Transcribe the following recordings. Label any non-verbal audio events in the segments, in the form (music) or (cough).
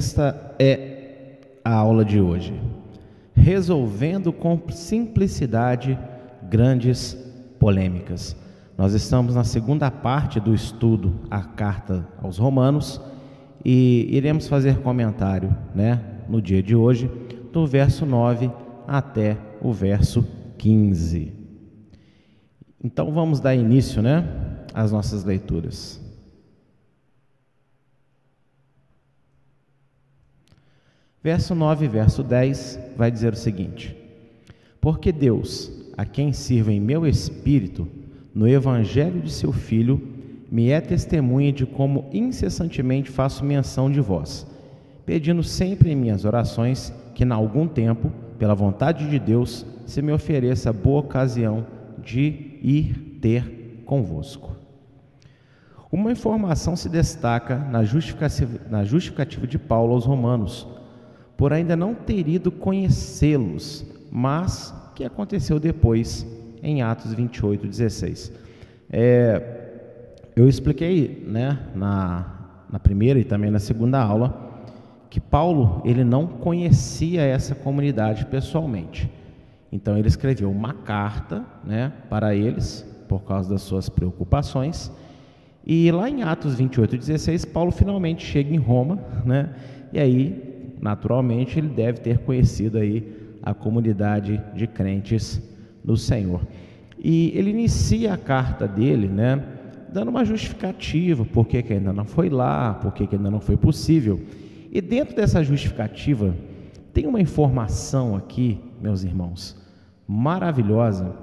Esta é a aula de hoje. Resolvendo com simplicidade grandes polêmicas. Nós estamos na segunda parte do estudo, a carta aos Romanos, e iremos fazer comentário, né, no dia de hoje, do verso 9 até o verso 15. Então vamos dar início, né, às nossas leituras. Verso 9 e verso 10 vai dizer o seguinte: Porque Deus, a quem sirvo em meu espírito, no evangelho de seu filho, me é testemunha de como incessantemente faço menção de vós, pedindo sempre em minhas orações que, em algum tempo, pela vontade de Deus, se me ofereça boa ocasião de ir ter convosco. Uma informação se destaca na na justificativa de Paulo aos Romanos por ainda não ter ido conhecê-los, mas que aconteceu depois, em Atos 28, 16. É, eu expliquei né, na, na primeira e também na segunda aula que Paulo ele não conhecia essa comunidade pessoalmente. Então ele escreveu uma carta né, para eles, por causa das suas preocupações. E lá em Atos 28, 16, Paulo finalmente chega em Roma, né? E aí naturalmente ele deve ter conhecido aí a comunidade de crentes no Senhor. E ele inicia a carta dele, né, dando uma justificativa, por que ainda não foi lá, por que ainda não foi possível. E dentro dessa justificativa, tem uma informação aqui, meus irmãos, maravilhosa,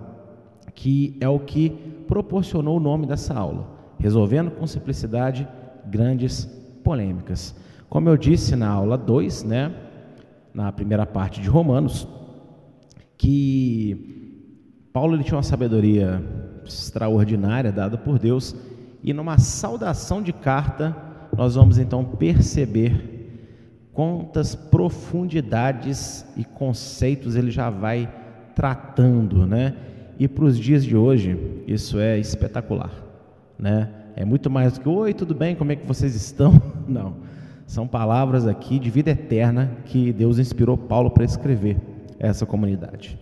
que é o que proporcionou o nome dessa aula, resolvendo com simplicidade grandes polêmicas. Como eu disse na aula 2, né, na primeira parte de Romanos, que Paulo ele tinha uma sabedoria extraordinária dada por Deus, e numa saudação de carta, nós vamos então perceber quantas profundidades e conceitos ele já vai tratando, né? E para os dias de hoje, isso é espetacular, né? É muito mais do que, oi, tudo bem, como é que vocês estão? (laughs) Não. São palavras aqui de vida eterna que Deus inspirou Paulo para escrever essa comunidade.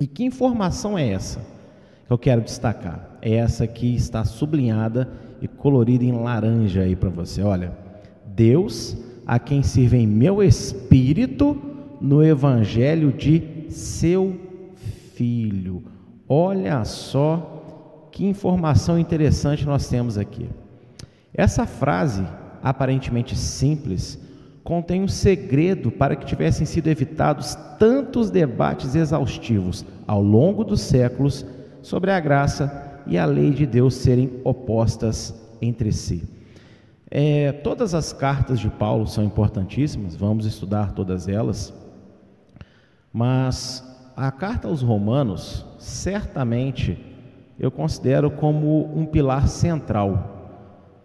E que informação é essa que eu quero destacar? É essa que está sublinhada e colorida em laranja aí para você. Olha, Deus a quem sirve em meu espírito no evangelho de seu filho. Olha só que informação interessante nós temos aqui. Essa frase aparentemente simples, contém um segredo para que tivessem sido evitados tantos debates exaustivos ao longo dos séculos sobre a graça e a lei de Deus serem opostas entre si. É, todas as cartas de Paulo são importantíssimas, vamos estudar todas elas, mas a carta aos Romanos, certamente, eu considero como um pilar central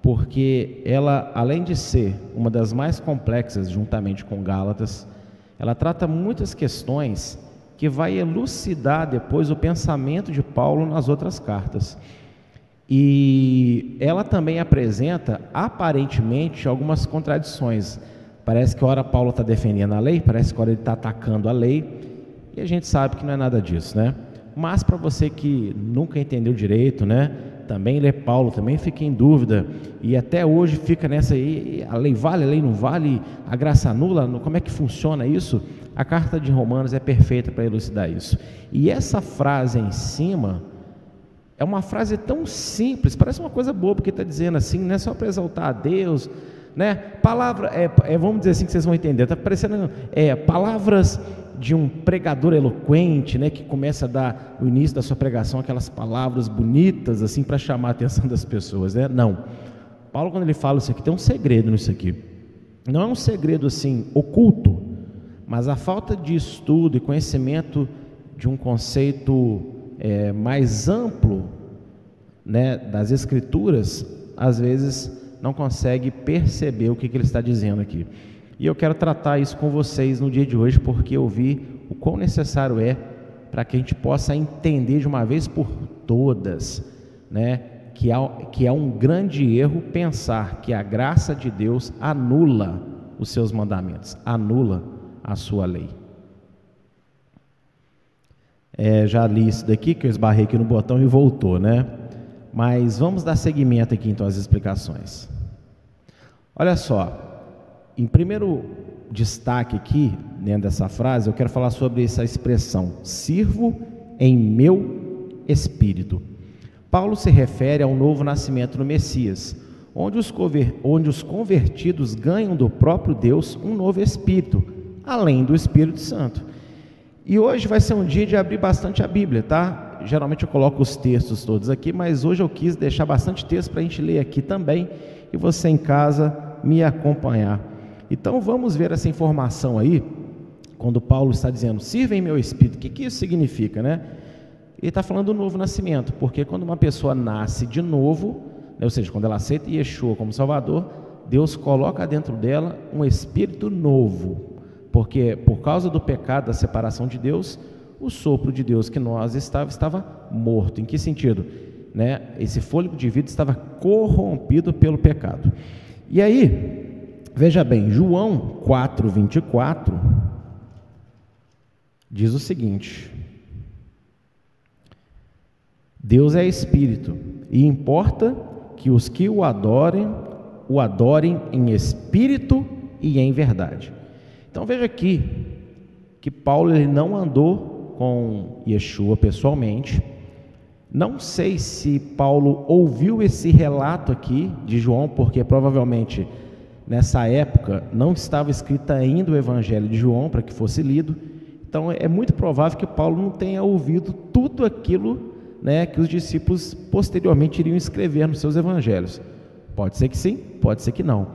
porque ela, além de ser uma das mais complexas, juntamente com Gálatas, ela trata muitas questões que vai elucidar depois o pensamento de Paulo nas outras cartas. E ela também apresenta, aparentemente, algumas contradições. Parece que ora Paulo está defendendo a lei, parece que ora ele está atacando a lei, e a gente sabe que não é nada disso, né? Mas para você que nunca entendeu direito, né? Também lê Paulo, também fica em dúvida e até hoje fica nessa aí, a lei vale, a lei não vale, a graça anula, como é que funciona isso? A carta de Romanos é perfeita para elucidar isso. E essa frase em cima é uma frase tão simples, parece uma coisa boba que está dizendo assim, não é só para exaltar a Deus, né? Palavra, é, é, vamos dizer assim que vocês vão entender, está parecendo é, palavras de um pregador eloquente, né, que começa a dar o início da sua pregação aquelas palavras bonitas assim para chamar a atenção (laughs) das pessoas, né? Não. Paulo quando ele fala isso aqui tem um segredo nisso aqui. Não é um segredo assim oculto, mas a falta de estudo e conhecimento de um conceito é, mais amplo, né, das escrituras, às vezes não consegue perceber o que, que ele está dizendo aqui. E eu quero tratar isso com vocês no dia de hoje, porque eu vi o quão necessário é para que a gente possa entender de uma vez por todas, né, que, há, que é um grande erro pensar que a graça de Deus anula os seus mandamentos, anula a sua lei. É, já li isso daqui, que eu esbarrei aqui no botão e voltou, né? Mas vamos dar seguimento aqui então às explicações. Olha só, em primeiro destaque aqui, dentro dessa frase, eu quero falar sobre essa expressão: sirvo em meu espírito. Paulo se refere ao novo nascimento no Messias, onde os, onde os convertidos ganham do próprio Deus um novo espírito, além do Espírito Santo. E hoje vai ser um dia de abrir bastante a Bíblia, tá? Geralmente eu coloco os textos todos aqui, mas hoje eu quis deixar bastante texto para a gente ler aqui também e você em casa me acompanhar. Então vamos ver essa informação aí, quando Paulo está dizendo, sirva em meu espírito, o que, que isso significa, né? Ele está falando do novo nascimento, porque quando uma pessoa nasce de novo, né, ou seja, quando ela aceita Yeshua como Salvador, Deus coloca dentro dela um espírito novo, porque por causa do pecado, da separação de Deus, o sopro de Deus que nós estava estava morto. Em que sentido? Né? Esse fôlego de vida estava corrompido pelo pecado. E aí, veja bem, João 4:24 diz o seguinte: Deus é espírito, e importa que os que o adorem, o adorem em espírito e em verdade. Então veja aqui que Paulo ele não andou com Yeshua pessoalmente. Não sei se Paulo ouviu esse relato aqui de João, porque provavelmente nessa época não estava escrito ainda o Evangelho de João para que fosse lido. Então é muito provável que Paulo não tenha ouvido tudo aquilo né, que os discípulos posteriormente iriam escrever nos seus evangelhos. Pode ser que sim, pode ser que não.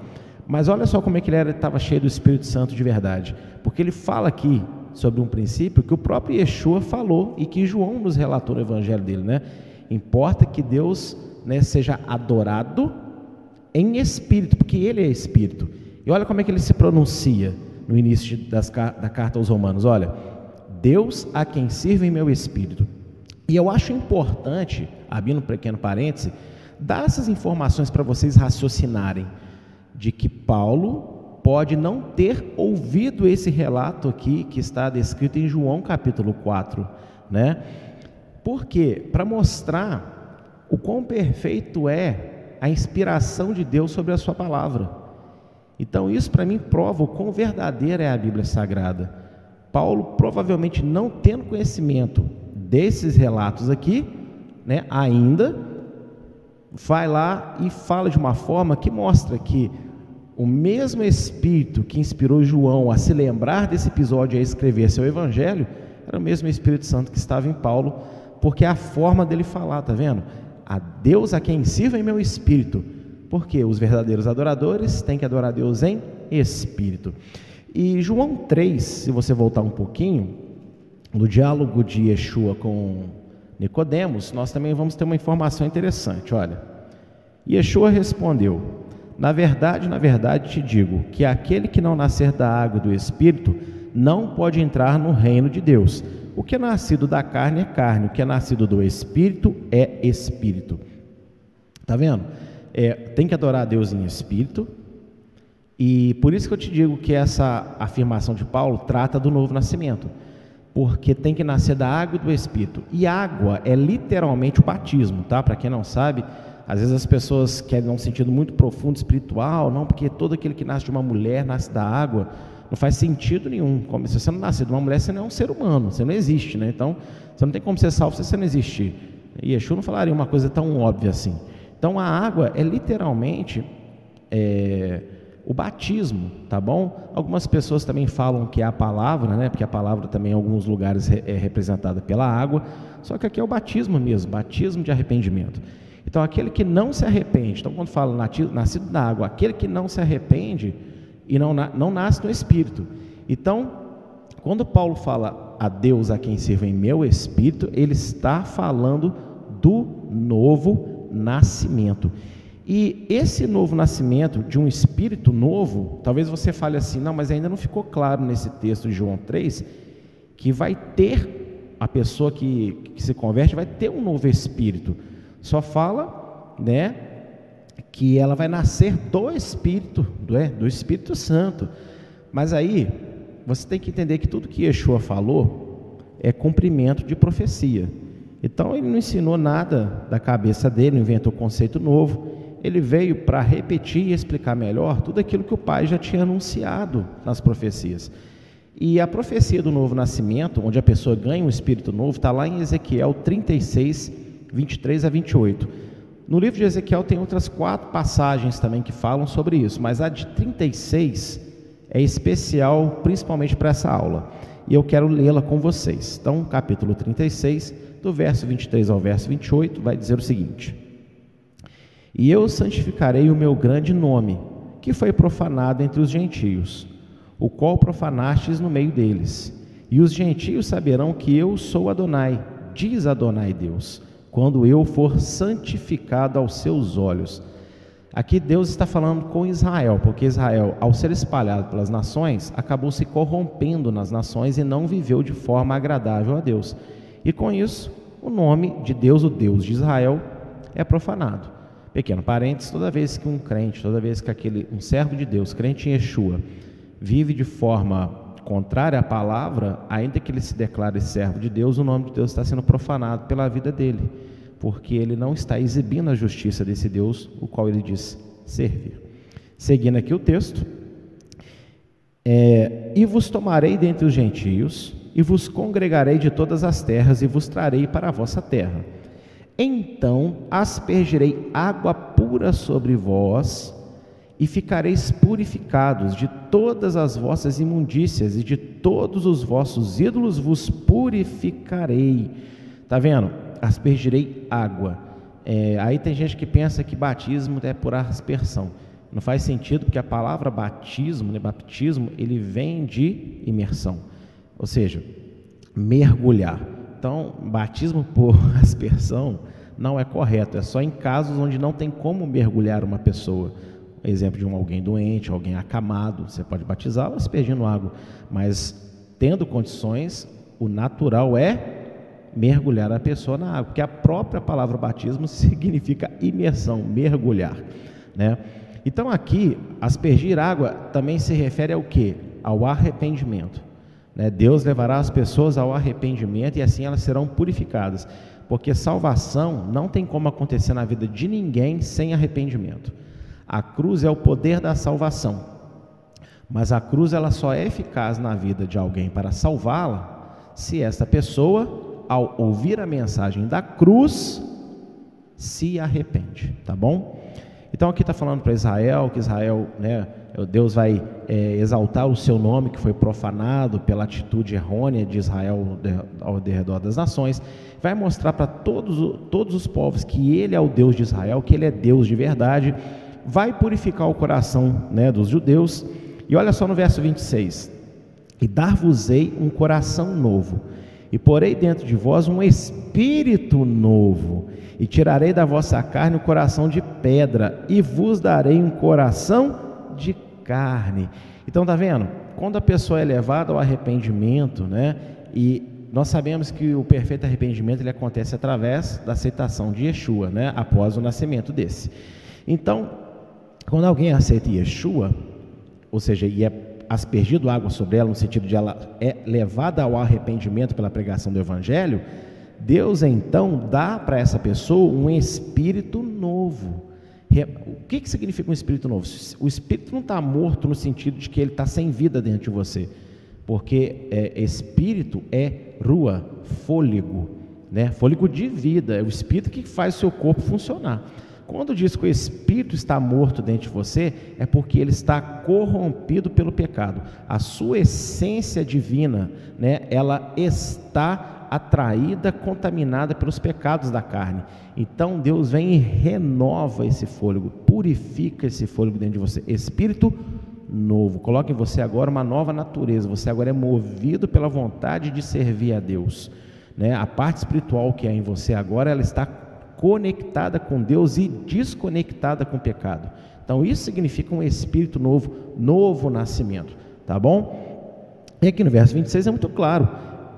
Mas olha só como é que ele estava cheio do Espírito Santo de verdade. Porque ele fala aqui sobre um princípio que o próprio Yeshua falou e que João nos relatou no evangelho dele. Né? Importa que Deus né, seja adorado em espírito, porque ele é espírito. E olha como é que ele se pronuncia no início das, da carta aos Romanos: olha, Deus a quem sirva em meu espírito e eu acho importante, abrindo um pequeno parêntese, dar essas informações para vocês raciocinarem de que Paulo pode não ter ouvido esse relato aqui que está descrito em João capítulo 4, né? Por quê? Para mostrar o quão perfeito é a inspiração de Deus sobre a sua palavra. Então isso para mim prova o quão verdadeira é a Bíblia Sagrada. Paulo provavelmente não tendo conhecimento desses relatos aqui, né, ainda vai lá e fala de uma forma que mostra que o mesmo Espírito que inspirou João a se lembrar desse episódio e a escrever seu Evangelho, era o mesmo Espírito Santo que estava em Paulo, porque é a forma dele falar, tá vendo? A Deus a quem sirva em meu espírito, porque os verdadeiros adoradores têm que adorar a Deus em espírito. E João 3, se você voltar um pouquinho, no diálogo de Yeshua com Nicodemos, nós também vamos ter uma informação interessante. Olha, Yeshua respondeu: Na verdade, na verdade te digo que aquele que não nascer da água e do Espírito não pode entrar no reino de Deus. O que é nascido da carne é carne, o que é nascido do Espírito é Espírito. Tá vendo? É, tem que adorar a Deus em Espírito. E por isso que eu te digo que essa afirmação de Paulo trata do novo nascimento porque tem que nascer da água e do Espírito. E água é literalmente o batismo, tá? Para quem não sabe, às vezes as pessoas querem um sentido muito profundo espiritual, não, porque todo aquele que nasce de uma mulher nasce da água. Não faz sentido nenhum. Como se você não nascer de uma mulher, você não é um ser humano, você não existe, né? Então, você não tem como ser salvo se você não existir. E Yeshua não falaria uma coisa tão óbvia assim. Então, a água é literalmente é, o batismo, tá bom? Algumas pessoas também falam que é a palavra, né? Porque a palavra também em alguns lugares é representada pela água, só que aqui é o batismo mesmo, batismo de arrependimento. Então, aquele que não se arrepende, então quando fala nascido da água, aquele que não se arrepende e não, não nasce no Espírito. Então, quando Paulo fala a Deus a quem sirva em meu Espírito, ele está falando do novo nascimento. E esse novo nascimento de um espírito novo, talvez você fale assim, não, mas ainda não ficou claro nesse texto de João 3 que vai ter a pessoa que, que se converte vai ter um novo espírito. Só fala, né, que ela vai nascer do Espírito, do, é, do Espírito Santo. Mas aí você tem que entender que tudo que Yeshua falou é cumprimento de profecia. Então ele não ensinou nada da cabeça dele, não inventou conceito novo. Ele veio para repetir e explicar melhor tudo aquilo que o Pai já tinha anunciado nas profecias. E a profecia do novo nascimento, onde a pessoa ganha um espírito novo, está lá em Ezequiel 36, 23 a 28. No livro de Ezequiel tem outras quatro passagens também que falam sobre isso, mas a de 36 é especial principalmente para essa aula. E eu quero lê-la com vocês. Então, capítulo 36, do verso 23 ao verso 28, vai dizer o seguinte: E eu santificarei o meu grande nome, que foi profanado entre os gentios, o qual profanastes no meio deles. E os gentios saberão que eu sou Adonai, diz Adonai Deus quando eu for santificado aos seus olhos. Aqui Deus está falando com Israel, porque Israel, ao ser espalhado pelas nações, acabou se corrompendo nas nações e não viveu de forma agradável a Deus. E com isso, o nome de Deus, o Deus de Israel, é profanado. Pequeno parênteses, toda vez que um crente, toda vez que aquele um servo de Deus, crente em Yeshua, vive de forma contrária à palavra, ainda que ele se declare servo de Deus, o nome de Deus está sendo profanado pela vida dele, porque ele não está exibindo a justiça desse Deus, o qual ele diz servir. Seguindo aqui o texto, é, e vos tomarei dentre os gentios, e vos congregarei de todas as terras, e vos trarei para a vossa terra. Então aspergirei água pura sobre vós, e ficareis purificados de todas as vossas imundícias e de todos os vossos ídolos vos purificarei. Tá vendo? Aspergirei água. É, aí tem gente que pensa que batismo é por aspersão. Não faz sentido porque a palavra batismo, né, baptismo, ele vem de imersão, ou seja, mergulhar. Então, batismo por (laughs) aspersão não é correto, é só em casos onde não tem como mergulhar uma pessoa exemplo de um alguém doente, alguém acamado, você pode batizá-lo aspergindo água, mas tendo condições, o natural é mergulhar a pessoa na água, porque a própria palavra batismo (laughs) significa imersão, mergulhar, né? Então aqui, aspergir água também se refere ao que? Ao arrependimento. Né? Deus levará as pessoas ao arrependimento e assim elas serão purificadas, porque salvação não tem como acontecer na vida de ninguém sem arrependimento. A cruz é o poder da salvação. Mas a cruz ela só é eficaz na vida de alguém para salvá-la se essa pessoa, ao ouvir a mensagem da cruz, se arrepende, tá bom? Então aqui está falando para Israel que Israel, né, Deus vai é, exaltar o seu nome que foi profanado pela atitude errônea de Israel ao redor das nações, vai mostrar para todos, todos os povos que Ele é o Deus de Israel, que Ele é Deus de verdade vai purificar o coração né, dos judeus. E olha só no verso 26: E dar-vos-ei um coração novo, e porei dentro de vós um espírito novo, e tirarei da vossa carne o coração de pedra, e vos darei um coração de carne. Então, tá vendo? Quando a pessoa é levada ao arrependimento, né? E nós sabemos que o perfeito arrependimento ele acontece através da aceitação de Yeshua, né? Após o nascimento desse. Então, quando alguém aceita Yeshua, ou seja, e é aspergido água sobre ela, no sentido de ela é levada ao arrependimento pela pregação do Evangelho, Deus então dá para essa pessoa um espírito novo. O que, que significa um espírito novo? O espírito não está morto no sentido de que ele está sem vida dentro de você, porque é, espírito é rua, fôlego, né? fôlego de vida, é o espírito que faz o seu corpo funcionar. Quando diz que o espírito está morto dentro de você, é porque ele está corrompido pelo pecado. A sua essência divina, né, ela está atraída, contaminada pelos pecados da carne. Então Deus vem e renova esse fôlego, purifica esse fôlego dentro de você. Espírito novo. Coloca em você agora uma nova natureza. Você agora é movido pela vontade de servir a Deus. Né? A parte espiritual que é em você agora, ela está conectada com Deus e desconectada com o pecado. Então isso significa um espírito novo, novo nascimento, tá bom? E aqui no verso 26 é muito claro: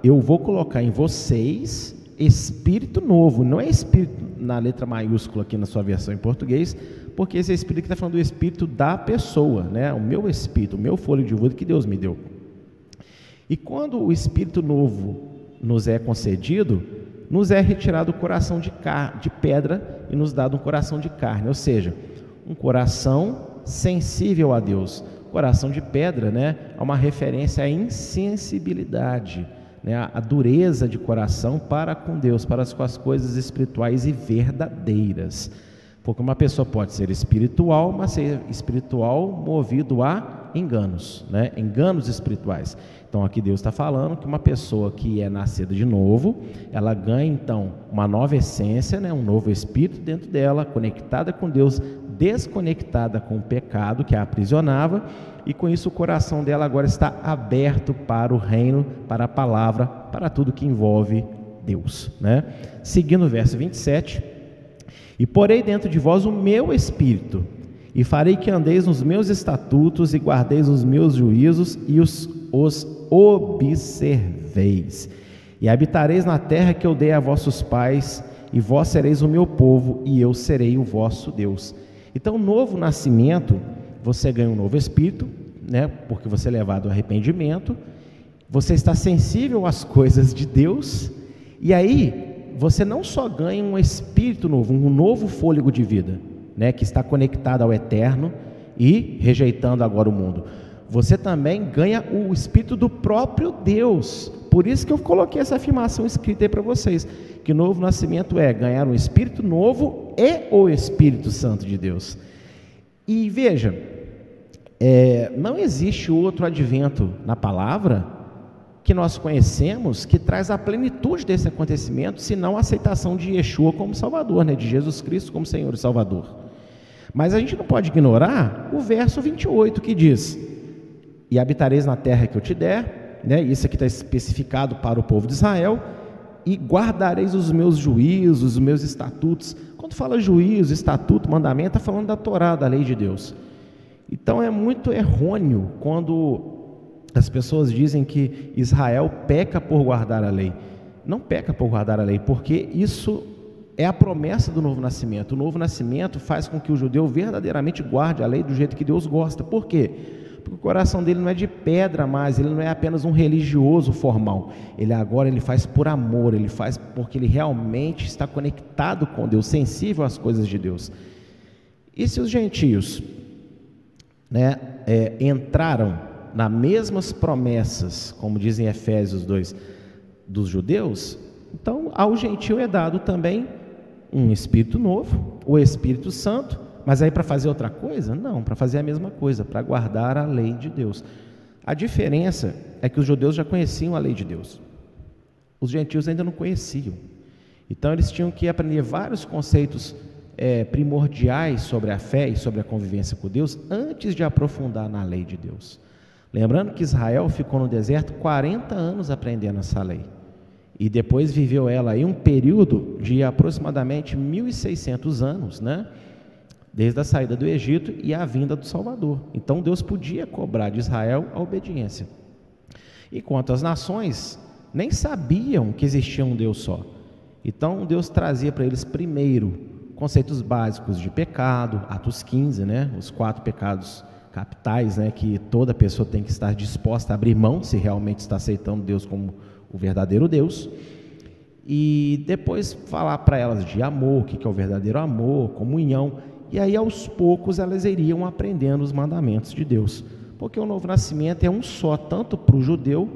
eu vou colocar em vocês espírito novo, não é espírito na letra maiúscula aqui na sua versão em português, porque esse espírito que está falando do espírito da pessoa, né? o meu espírito, o meu folho de vida que Deus me deu. E quando o espírito novo nos é concedido, nos é retirado o coração de, de pedra e nos dado um coração de carne, ou seja, um coração sensível a Deus. Coração de pedra, né, é uma referência à insensibilidade, né, a dureza de coração para com Deus, para com as coisas espirituais e verdadeiras. Porque uma pessoa pode ser espiritual, mas ser espiritual movido a enganos, né? enganos espirituais. Então aqui Deus está falando que uma pessoa que é nascida de novo, ela ganha então uma nova essência, né? um novo espírito dentro dela, conectada com Deus, desconectada com o pecado que a aprisionava, e com isso o coração dela agora está aberto para o reino, para a palavra, para tudo que envolve Deus. Né? Seguindo o verso 27, e porei dentro de vós o meu espírito, e farei que andeis nos meus estatutos e guardeis os meus juízos e os, os observeis. E habitareis na terra que eu dei a vossos pais, e vós sereis o meu povo, e eu serei o vosso Deus. Então, novo nascimento, você ganha um novo espírito, né? Porque você é levado ao arrependimento, você está sensível às coisas de Deus, e aí você não só ganha um espírito novo, um novo fôlego de vida, né? Que está conectado ao eterno e rejeitando agora o mundo você também ganha o Espírito do próprio Deus. Por isso que eu coloquei essa afirmação escrita aí para vocês: que novo nascimento é ganhar um Espírito novo e o Espírito Santo de Deus. E veja, é, não existe outro advento na palavra que nós conhecemos que traz a plenitude desse acontecimento, senão a aceitação de Yeshua como Salvador, né, de Jesus Cristo como Senhor e Salvador. Mas a gente não pode ignorar o verso 28 que diz: e habitareis na terra que eu te der, né? Isso aqui está especificado para o povo de Israel, e guardareis os meus juízos, os meus estatutos. Quando fala juízo, estatuto, mandamento, está falando da Torá, da lei de Deus. Então é muito errôneo quando as pessoas dizem que Israel peca por guardar a lei. Não peca por guardar a lei, porque isso é a promessa do novo nascimento. O novo nascimento faz com que o judeu verdadeiramente guarde a lei do jeito que Deus gosta. Por quê? Porque o coração dele não é de pedra mais, ele não é apenas um religioso formal. Ele agora ele faz por amor, ele faz porque ele realmente está conectado com Deus, sensível às coisas de Deus. E se os gentios né, é, entraram nas mesmas promessas, como dizem Efésios 2, dos judeus, então ao gentio é dado também um Espírito novo, o Espírito Santo, mas aí para fazer outra coisa? Não, para fazer a mesma coisa, para guardar a lei de Deus. A diferença é que os judeus já conheciam a lei de Deus. Os gentios ainda não conheciam. Então eles tinham que aprender vários conceitos é, primordiais sobre a fé e sobre a convivência com Deus antes de aprofundar na lei de Deus. Lembrando que Israel ficou no deserto 40 anos aprendendo essa lei. E depois viveu ela aí um período de aproximadamente 1.600 anos, né? desde a saída do Egito e a vinda do Salvador. Então Deus podia cobrar de Israel a obediência. Enquanto as nações nem sabiam que existia um Deus só. Então Deus trazia para eles primeiro conceitos básicos de pecado, Atos 15, né, os quatro pecados capitais, né, que toda pessoa tem que estar disposta a abrir mão se realmente está aceitando Deus como o verdadeiro Deus. E depois falar para elas de amor, o que é o verdadeiro amor, comunhão. E aí, aos poucos, elas iriam aprendendo os mandamentos de Deus. Porque o novo nascimento é um só, tanto para o judeu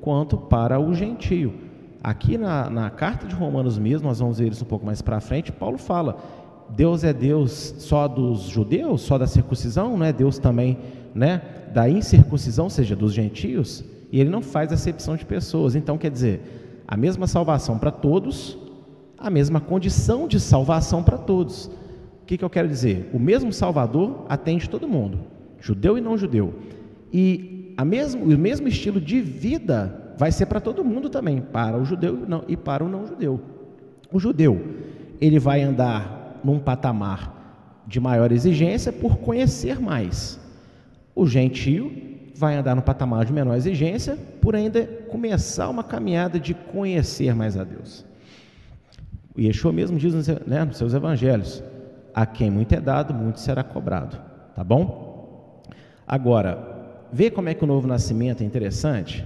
quanto para o gentio. Aqui na, na carta de Romanos mesmo, nós vamos ver isso um pouco mais para frente, Paulo fala: Deus é Deus só dos judeus, só da circuncisão, não é Deus também né, da incircuncisão, ou seja, dos gentios, e ele não faz acepção de pessoas. Então, quer dizer, a mesma salvação para todos, a mesma condição de salvação para todos. O que, que eu quero dizer? O mesmo Salvador atende todo mundo, judeu e não judeu. E a mesmo, o mesmo estilo de vida vai ser para todo mundo também, para o judeu e, para o não judeu. O judeu, ele vai andar num patamar de maior exigência por conhecer mais. O gentio vai andar no patamar de menor exigência por ainda começar uma caminhada de conhecer mais a Deus. O Yeshua mesmo diz né, nos seus evangelhos: a quem muito é dado, muito será cobrado. Tá bom? Agora, vê como é que o novo nascimento é interessante?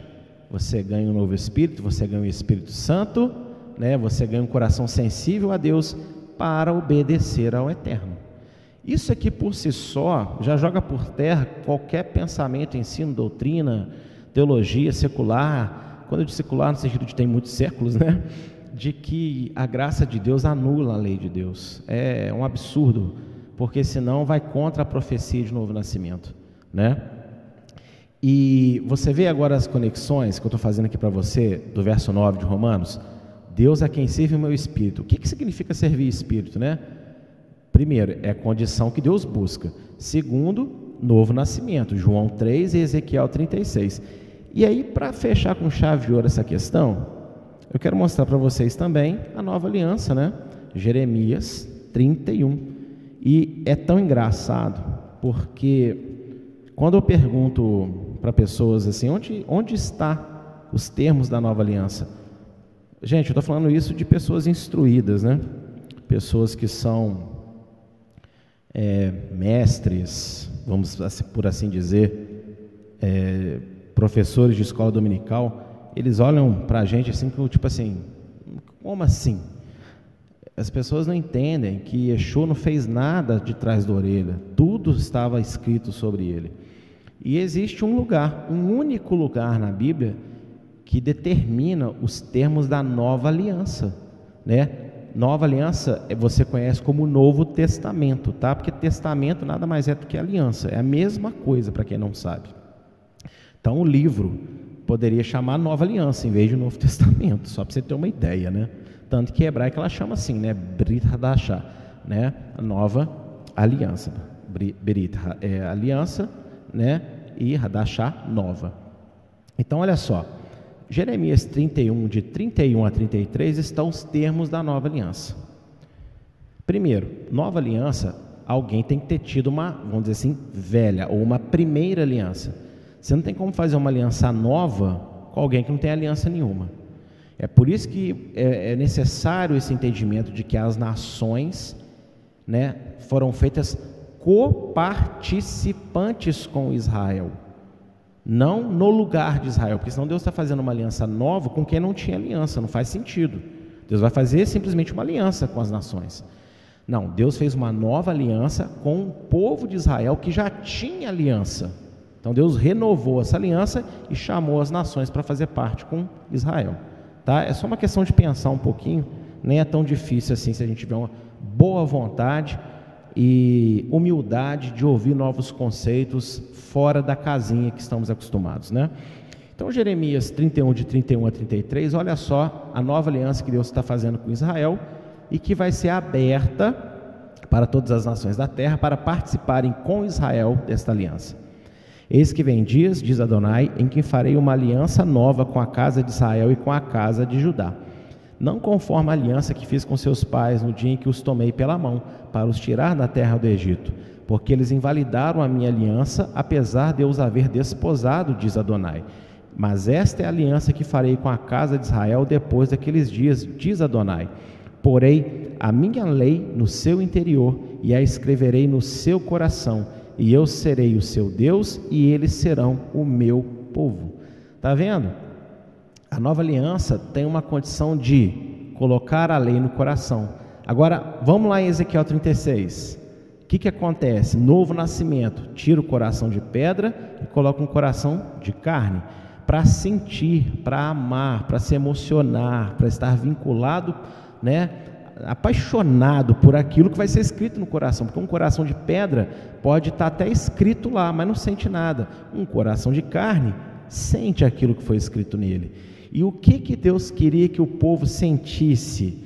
Você ganha um novo espírito, você ganha o um Espírito Santo, né? você ganha um coração sensível a Deus para obedecer ao Eterno. Isso aqui por si só já joga por terra qualquer pensamento, ensino, doutrina, teologia secular. Quando eu digo secular, no sentido de tem muitos séculos, né? De que a graça de Deus anula a lei de Deus. É um absurdo, porque senão vai contra a profecia de novo nascimento, né? E você vê agora as conexões que eu estou fazendo aqui para você, do verso 9 de Romanos. Deus é quem serve o meu espírito. O que, que significa servir espírito, né? Primeiro, é condição que Deus busca. Segundo, novo nascimento. João 3 e Ezequiel 36. E aí, para fechar com chave de ouro essa questão, eu quero mostrar para vocês também a nova aliança, né? Jeremias 31. E é tão engraçado, porque quando eu pergunto para pessoas assim, onde, onde está os termos da nova aliança? Gente, eu estou falando isso de pessoas instruídas, né? Pessoas que são é, mestres, vamos por assim dizer, é, professores de escola dominical, eles olham para a gente assim, tipo assim, como assim? As pessoas não entendem que Yeshua não fez nada de trás da orelha, tudo estava escrito sobre ele. E existe um lugar, um único lugar na Bíblia que determina os termos da nova aliança, né? Nova aliança é, você conhece como Novo Testamento, tá? Porque testamento nada mais é do que aliança, é a mesma coisa para quem não sabe. Então o livro poderia chamar Nova Aliança em vez de Novo Testamento, só para você ter uma ideia, né? Tanto que hebraico ela chama assim, né? Brit Hadashah, né? Nova aliança. Brit é aliança, né? E Hadashah nova. Então olha só, Jeremias 31, de 31 a 33, estão os termos da nova aliança. Primeiro, nova aliança, alguém tem que ter tido uma, vamos dizer assim, velha, ou uma primeira aliança. Você não tem como fazer uma aliança nova com alguém que não tem aliança nenhuma. É por isso que é, é necessário esse entendimento de que as nações né, foram feitas coparticipantes com Israel não no lugar de Israel, porque senão Deus está fazendo uma aliança nova com quem não tinha aliança, não faz sentido. Deus vai fazer simplesmente uma aliança com as nações. Não, Deus fez uma nova aliança com o povo de Israel que já tinha aliança. Então Deus renovou essa aliança e chamou as nações para fazer parte com Israel. Tá? É só uma questão de pensar um pouquinho, nem é tão difícil assim se a gente tiver uma boa vontade e humildade de ouvir novos conceitos fora da casinha que estamos acostumados, né? Então, Jeremias 31, de 31 a 33, olha só a nova aliança que Deus está fazendo com Israel e que vai ser aberta para todas as nações da terra para participarem com Israel desta aliança. Eis que vem dias, diz Adonai, em que farei uma aliança nova com a casa de Israel e com a casa de Judá não conforme a aliança que fiz com seus pais no dia em que os tomei pela mão para os tirar da terra do Egito, porque eles invalidaram a minha aliança, apesar de eu os haver desposado, diz Adonai. Mas esta é a aliança que farei com a casa de Israel depois daqueles dias, diz Adonai. Porei a minha lei no seu interior e a escreverei no seu coração, e eu serei o seu Deus e eles serão o meu povo. Tá vendo? A nova aliança tem uma condição de colocar a lei no coração. Agora, vamos lá em Ezequiel 36. O que, que acontece? Novo nascimento. Tira o coração de pedra e coloca um coração de carne. Para sentir, para amar, para se emocionar, para estar vinculado, né? apaixonado por aquilo que vai ser escrito no coração, porque um coração de pedra pode estar até escrito lá, mas não sente nada. Um coração de carne sente aquilo que foi escrito nele. E o que, que Deus queria que o povo sentisse?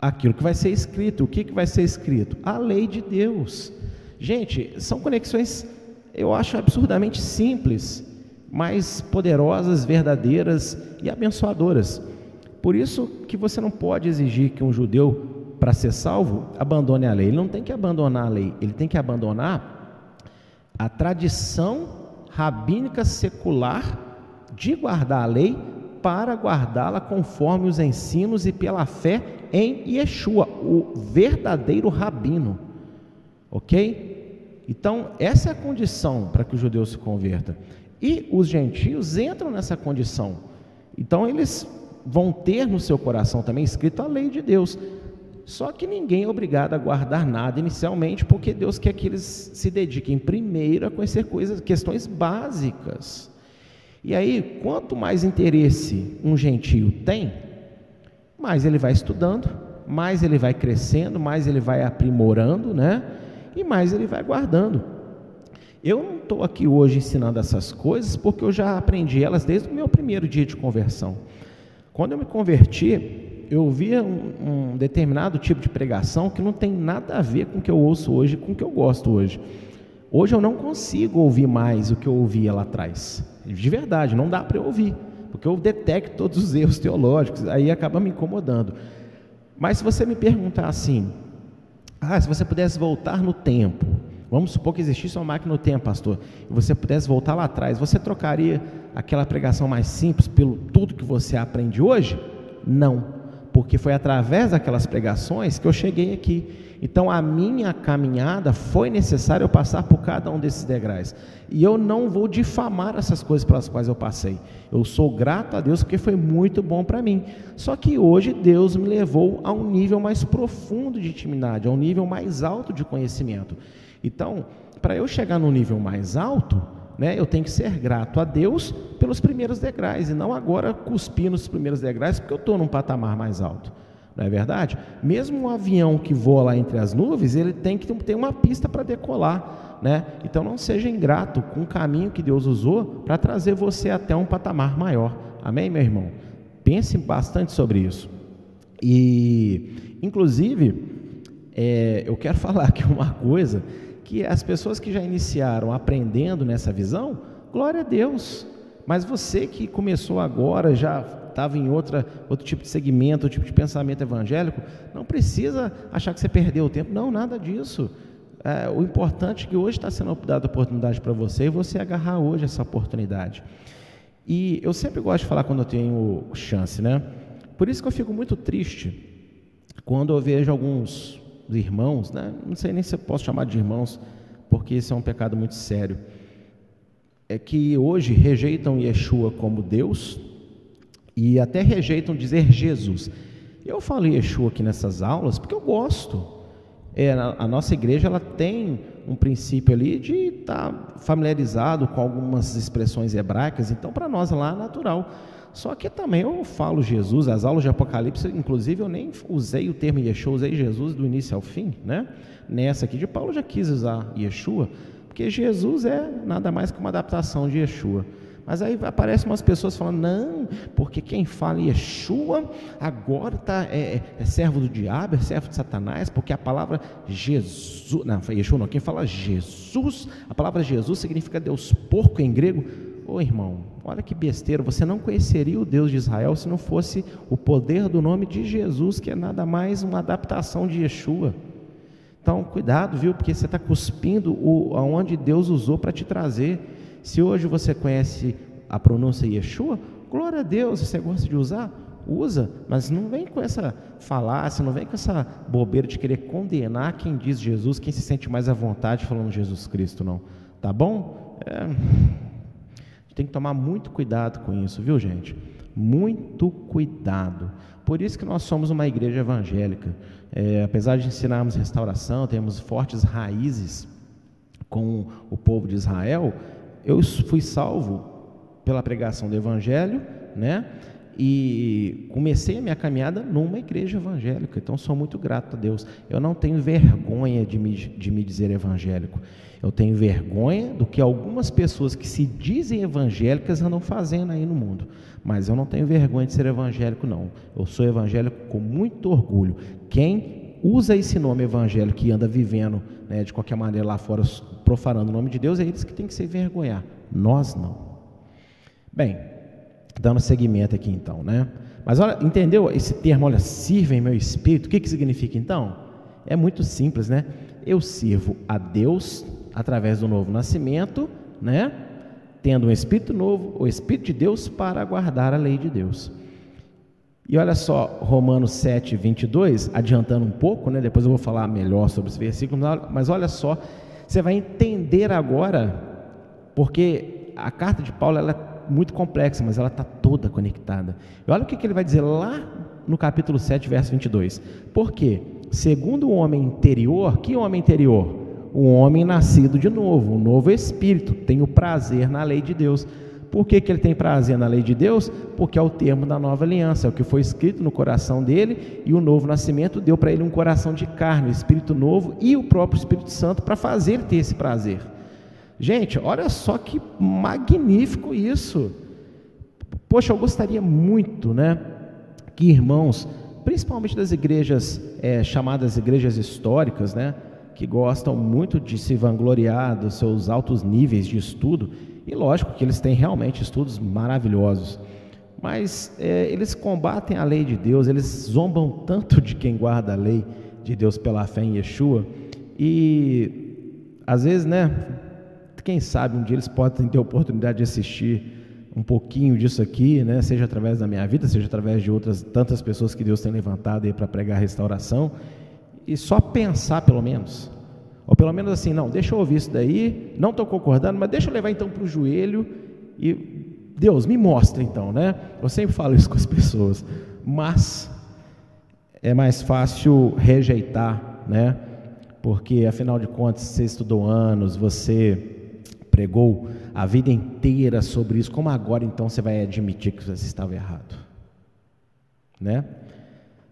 Aquilo que vai ser escrito. O que, que vai ser escrito? A lei de Deus. Gente, são conexões, eu acho absurdamente simples, mas poderosas, verdadeiras e abençoadoras. Por isso que você não pode exigir que um judeu, para ser salvo, abandone a lei. Ele não tem que abandonar a lei, ele tem que abandonar a tradição rabínica secular de guardar a lei para guardá-la conforme os ensinos e pela fé em Yeshua, o verdadeiro rabino. Ok? Então, essa é a condição para que o judeu se converta. E os gentios entram nessa condição. Então, eles vão ter no seu coração também escrito a lei de Deus. Só que ninguém é obrigado a guardar nada inicialmente, porque Deus quer que eles se dediquem primeiro a conhecer coisas, questões básicas. E aí, quanto mais interesse um gentio tem, mais ele vai estudando, mais ele vai crescendo, mais ele vai aprimorando, né? E mais ele vai guardando. Eu não estou aqui hoje ensinando essas coisas porque eu já aprendi elas desde o meu primeiro dia de conversão. Quando eu me converti, eu ouvia um, um, determinado tipo de pregação que não tem nada a ver com o que eu ouço hoje, com o que eu gosto hoje. Hoje eu não consigo ouvir mais o que eu ouvia lá atrás. De verdade, não dá para eu ouvir, porque eu detecto todos os erros teológicos, aí acaba me incomodando. Mas se você me perguntar assim, ah, se você pudesse voltar no tempo, vamos supor que existisse uma máquina no tempo, pastor, e você pudesse voltar lá atrás, você trocaria aquela pregação mais simples pelo tudo que você aprende hoje? Não porque foi através daquelas pregações que eu cheguei aqui. Então a minha caminhada foi necessário eu passar por cada um desses degraus. E eu não vou difamar essas coisas pelas quais eu passei. Eu sou grato a Deus porque foi muito bom para mim. Só que hoje Deus me levou a um nível mais profundo de intimidade, a um nível mais alto de conhecimento. Então, para eu chegar no nível mais alto, né, eu tenho que ser grato a Deus pelos primeiros degraus e não agora cuspir nos primeiros degraus porque eu estou num patamar mais alto. Não é verdade? Mesmo um avião que voa lá entre as nuvens, ele tem que ter uma pista para decolar. Né? Então não seja ingrato com o caminho que Deus usou para trazer você até um patamar maior. Amém, meu irmão? Pense bastante sobre isso. E, inclusive, é, eu quero (laughs) falar aqui uma coisa que as pessoas que já iniciaram aprendendo nessa visão, glória a Deus. Mas você que começou agora, já estava em outra, outro tipo de segmento, outro tipo de pensamento evangélico, não precisa achar que você perdeu o tempo. Não, nada disso. É, o importante é que hoje está sendo dada oportunidade para você e você agarrar hoje essa oportunidade. E eu sempre gosto de falar quando eu tenho chance, né? Por isso que eu fico muito triste quando eu vejo alguns irmãos, né? não sei nem se eu posso chamar de irmãos, porque isso é um pecado muito sério, é que hoje rejeitam Yeshua como Deus e até rejeitam dizer Jesus. Eu falo Yeshua aqui nessas aulas porque eu gosto. É, a, nossa igreja ela tem um princípio ali de estar tá familiarizado com algumas expressões hebraicas, então para nós lá é natural. Só que também eu falo Jesus, as aulas de Apocalipse, inclusive eu nem usei o termo Yeshua, usei Jesus do início ao fim, né? Nessa aqui de Paulo já quis usar Yeshua, porque Jesus é nada mais que uma adaptação de Yeshua. Mas aí aparecem umas pessoas falando, não, porque quem fala Yeshua agora tá, é, é, é, servo do diabo, é servo de Satanás, porque a palavra Jesus, não, Yeshua não, quem fala Jesus, a palavra Jesus significa Deus porco em grego, Ô irmão, olha que besteira, você não conheceria o Deus de Israel se não fosse o poder do nome de Jesus, que é nada mais uma adaptação de Yeshua. Então, cuidado, viu? Porque você está cuspindo o, aonde Deus usou para te trazer. Se hoje você conhece a pronúncia Yeshua, glória a Deus, você gosta de usar, usa, mas não vem com essa falácia, não vem com essa bobeira de querer condenar quem diz Jesus, quem se sente mais à vontade falando Jesus Cristo, não. Tá bom? É tem que tomar muito cuidado com isso, viu, gente? Muito cuidado. Por isso que nós somos uma igreja evangélica. É, apesar de ensinarmos restauração, temos fortes raízes com o povo de Israel, eu fui salvo pela pregação do evangelho, né? E comecei a minha caminhada numa igreja evangélica, então sou muito grato a Deus. Eu não tenho vergonha de me, de me dizer evangélico. Eu tenho vergonha do que algumas pessoas que se dizem evangélicas andam fazendo aí no mundo. Mas eu não tenho vergonha de ser evangélico, não. Eu sou evangélico com muito orgulho. Quem usa esse nome evangélico e anda vivendo né, de qualquer maneira lá fora, profanando o nome de Deus, é eles que têm que se envergonhar. Nós não. Bem, dando seguimento aqui então, né? Mas olha, entendeu esse termo, olha, sirva em meu espírito, o que, que significa então? É muito simples, né? Eu sirvo a Deus através do novo nascimento, né? Tendo um espírito novo, o espírito de Deus para guardar a lei de Deus. E olha só, Romanos 7, 22, adiantando um pouco, né? depois eu vou falar melhor sobre esse versículo, mas olha só, você vai entender agora, porque a carta de Paulo ela é muito complexa, mas ela está toda conectada. E olha o que, que ele vai dizer lá no capítulo 7, verso 22. Por quê? Segundo o homem interior, que homem interior? O homem nascido de novo, um novo espírito, tem o prazer na lei de Deus. Por que, que ele tem prazer na lei de Deus? Porque é o termo da nova aliança, é o que foi escrito no coração dele, e o novo nascimento deu para ele um coração de carne, um espírito novo e o próprio Espírito Santo para fazer ter esse prazer. Gente, olha só que magnífico isso. Poxa, eu gostaria muito, né, que irmãos, principalmente das igrejas é, chamadas igrejas históricas, né, que gostam muito de se vangloriar dos seus altos níveis de estudo, e lógico que eles têm realmente estudos maravilhosos, mas é, eles combatem a lei de Deus, eles zombam tanto de quem guarda a lei de Deus pela fé em Yeshua, e às vezes, né, quem sabe um dia eles podem ter a oportunidade de assistir um pouquinho disso aqui, né, seja através da minha vida, seja através de outras tantas pessoas que Deus tem levantado aí para pregar a restauração, e só pensar pelo menos, ou pelo menos assim, não, deixa eu ouvir isso daí, não estou concordando, mas deixa eu levar então para o joelho e Deus me mostra então, né? Eu sempre falo isso com as pessoas, mas é mais fácil rejeitar, né? Porque afinal de contas você estudou anos, você pregou a vida inteira sobre isso, como agora então você vai admitir que você estava errado, né?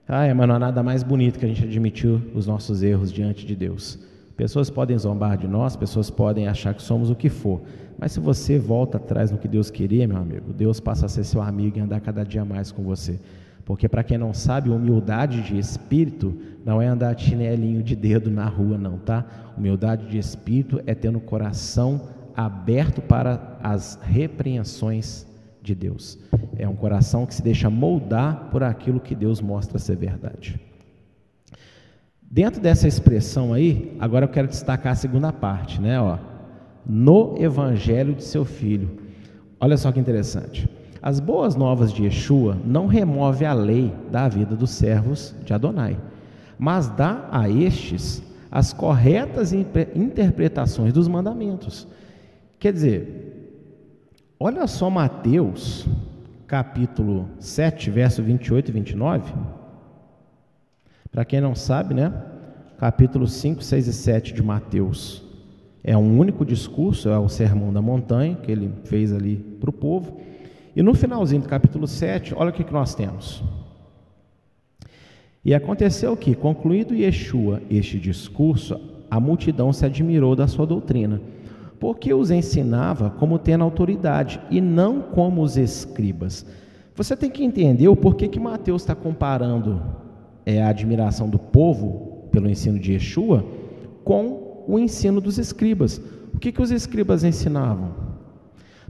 Ah, mas não há nada mais bonito que a gente admitir os nossos erros diante de Deus. Pessoas podem zombar de nós, pessoas podem achar que somos o que for, mas se você volta atrás no que Deus queria, meu amigo, Deus passa a ser seu amigo e andar cada dia mais com você. Porque para quem não sabe, humildade de espírito não é andar de chinelinho de dedo na rua, não, tá? Humildade de espírito é ter no coração aberto para as repreensões de Deus. É um coração que se deixa moldar por aquilo que Deus mostra ser verdade. Dentro dessa expressão aí, agora eu quero destacar a segunda parte, né? Ó, no evangelho de seu filho. Olha só que interessante. As boas novas de Yeshua não remove a lei da vida dos servos de Adonai, mas dá a estes as corretas interpretações dos mandamentos. Quer dizer, olha só Mateus, capítulo 7, verso 28 e 29. Para quem não sabe, né? Capítulo 5, 6 e 7 de Mateus é um único discurso, é o Sermão da Montanha, que ele fez ali para o povo. E no finalzinho do capítulo 7, olha o que, que nós temos. E aconteceu que, concluído Yeshua este discurso, a multidão se admirou da sua doutrina, porque os ensinava como tendo autoridade e não como os escribas. Você tem que entender o porquê que Mateus está comparando é, a admiração do povo pelo ensino de Yeshua com o ensino dos escribas. O que, que os escribas ensinavam?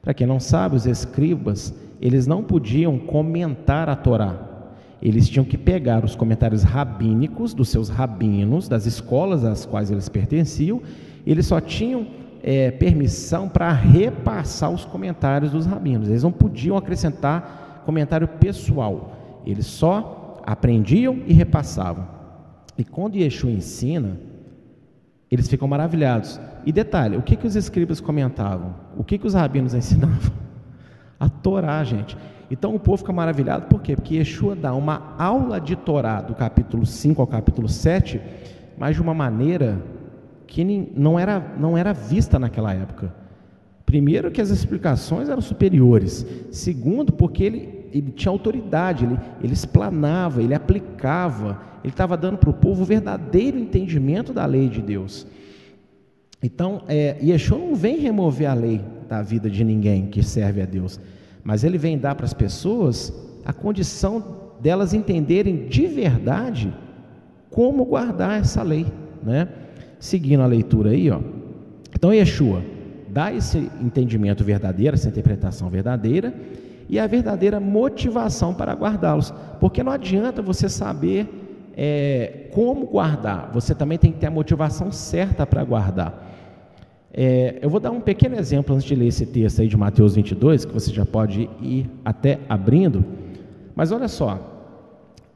Para quem não sabe, os escribas, eles não podiam comentar a Torá. Eles tinham que pegar os comentários rabínicos dos seus rabinos, das escolas às quais eles pertenciam, eles só tinham é, permissão para repassar os comentários dos rabinos. Eles não podiam acrescentar comentário pessoal. Eles só aprendiam e repassavam. E quando Yeshua ensina, eles ficam maravilhados. E detalhe, o que, que os escribas comentavam? O que, que os rabinos (laughs) ensinavam? A Torá, gente. Então o povo fica maravilhado, por quê? Porque Yeshua dá uma aula de Torá, do capítulo 5 ao capítulo 7, mas de uma maneira que não era, não era vista naquela época. Primeiro, que as explicações eram superiores. Segundo, porque ele ele tinha autoridade, ele, ele explanava, ele aplicava, ele estava dando para o povo o verdadeiro entendimento da lei de Deus. Então, é, Yeshua não vem remover a lei da vida de ninguém que serve a Deus, mas ele vem dar para as pessoas a condição delas entenderem de verdade como guardar essa lei, né? Seguindo a leitura aí, ó. Então, Yeshua dá esse entendimento verdadeiro, essa interpretação verdadeira, e a verdadeira motivação para guardá-los. Porque não adianta você saber é, como guardar, você também tem que ter a motivação certa para guardar. É, eu vou dar um pequeno exemplo antes de ler esse texto aí de Mateus 22, que você já pode ir até abrindo. Mas olha só,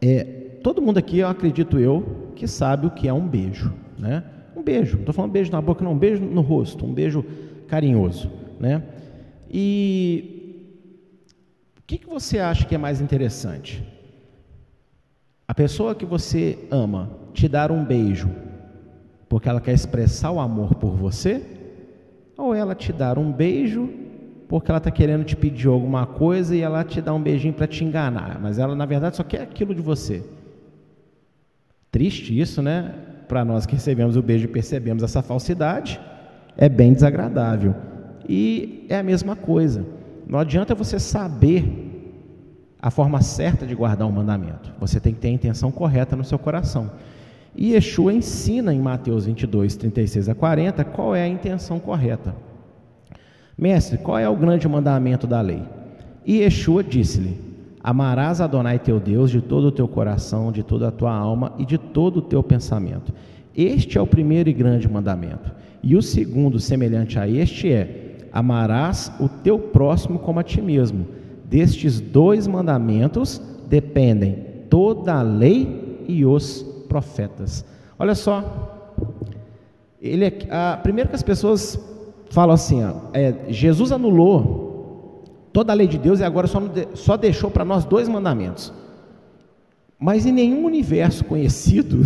é, todo mundo aqui, eu acredito eu, que sabe o que é um beijo, né? Beijo, não estou falando beijo na boca, não, um beijo no rosto, um beijo carinhoso, né? E o que, que você acha que é mais interessante? A pessoa que você ama te dar um beijo porque ela quer expressar o amor por você? Ou ela te dar um beijo porque ela está querendo te pedir alguma coisa e ela te dá um beijinho para te enganar, mas ela na verdade só quer aquilo de você. Triste isso, né? Para nós que recebemos o beijo e percebemos essa falsidade, é bem desagradável. E é a mesma coisa. Não adianta você saber a forma certa de guardar um mandamento. Você tem que ter a intenção correta no seu coração. E Yeshua ensina em Mateus 22, 36 a 40 qual é a intenção correta. Mestre, qual é o grande mandamento da lei? E Yeshua disse-lhe: Amarás Adonai teu Deus de todo o teu coração, de toda a tua alma e de todo o teu pensamento. Este é o primeiro e grande mandamento. E o segundo, semelhante a este, é: Amarás o teu próximo como a ti mesmo. Destes dois mandamentos dependem toda a lei e os profetas. Olha só, ele é, a, primeiro que as pessoas falam assim, ó, é, Jesus anulou toda a lei de Deus e agora só, só deixou para nós dois mandamentos. Mas em nenhum universo conhecido,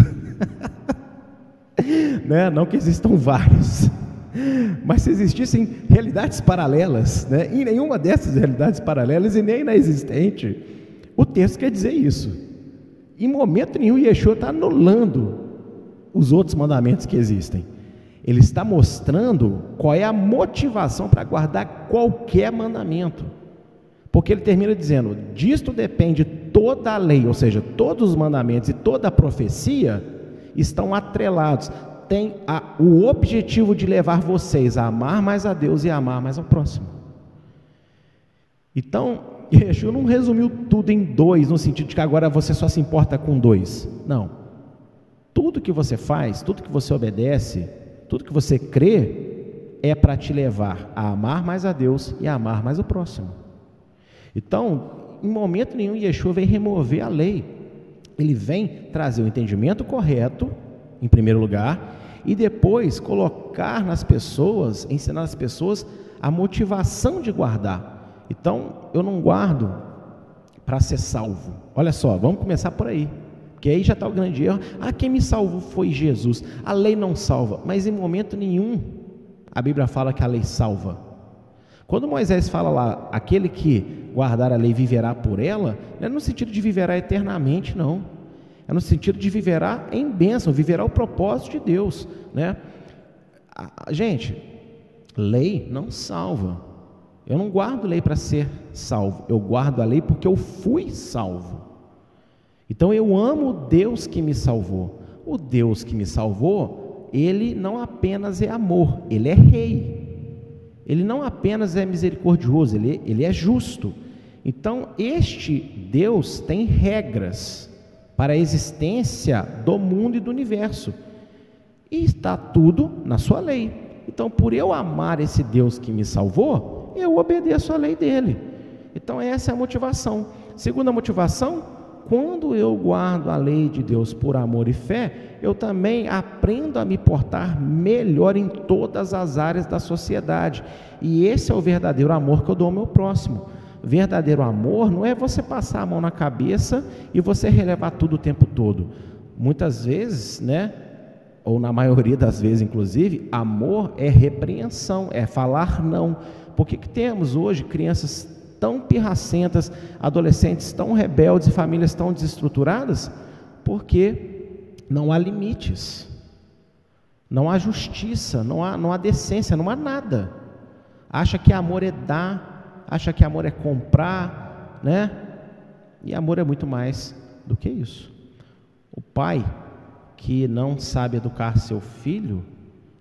(laughs) né, não que existam vários, (laughs) mas se existissem realidades paralelas, né, em nenhuma dessas realidades paralelas e nem na existente, o texto quer dizer isso. Em momento nenhum, Yeshua está anulando os outros mandamentos que existem. Ele está mostrando qual é a motivação para guardar qualquer mandamento. Porque ele termina dizendo: disto depende toda a lei, ou seja, todos os mandamentos e toda a profecia estão atrelados. Tem a, o objetivo de levar vocês a amar mais a Deus e a amar mais ao próximo. Então, (laughs) Yeshua não resumiu tudo em dois, no sentido de que agora você só se importa com dois. Não. Tudo que você faz, tudo que você obedece, tudo que você crê, é para te levar a amar mais a Deus e a amar mais o próximo. Então, em momento nenhum, Yeshua vem remover a lei. Ele vem trazer o entendimento correto, em primeiro lugar, e depois colocar nas pessoas, ensinar as pessoas a motivação de guardar. Então, eu não guardo para ser salvo. Olha só, vamos começar por aí. Porque aí já está o grande erro. Ah, quem me salvou foi Jesus. A lei não salva, mas em momento nenhum a Bíblia fala que a lei salva. Quando Moisés fala lá, aquele que guardar a lei viverá por ela, não é no sentido de viverá eternamente, não. É no sentido de viverá em bênção, viverá o propósito de Deus. Né? Gente, lei não salva. Eu não guardo lei para ser salvo, eu guardo a lei porque eu fui salvo. Então eu amo o Deus que me salvou. O Deus que me salvou, ele não apenas é amor, ele é rei. Ele não apenas é misericordioso, ele, ele é justo. Então, este Deus tem regras para a existência do mundo e do universo. E está tudo na sua lei. Então, por eu amar esse Deus que me salvou, eu obedeço a lei dele. Então, essa é a motivação. Segunda motivação, quando eu guardo a lei de Deus por amor e fé, eu também aprendo a me portar melhor em todas as áreas da sociedade. E esse é o verdadeiro amor que eu dou ao meu próximo. Verdadeiro amor não é você passar a mão na cabeça e você relevar tudo o tempo todo. Muitas vezes, né? Ou na maioria das vezes, inclusive, amor é repreensão, é falar não. Por que, que temos hoje crianças tão pirracentas, adolescentes tão rebeldes e famílias tão desestruturadas? Porque não há limites, não há justiça, não há, não há decência, não há nada. Acha que amor é dar, acha que amor é comprar, né? E amor é muito mais do que isso. O pai que não sabe educar seu filho,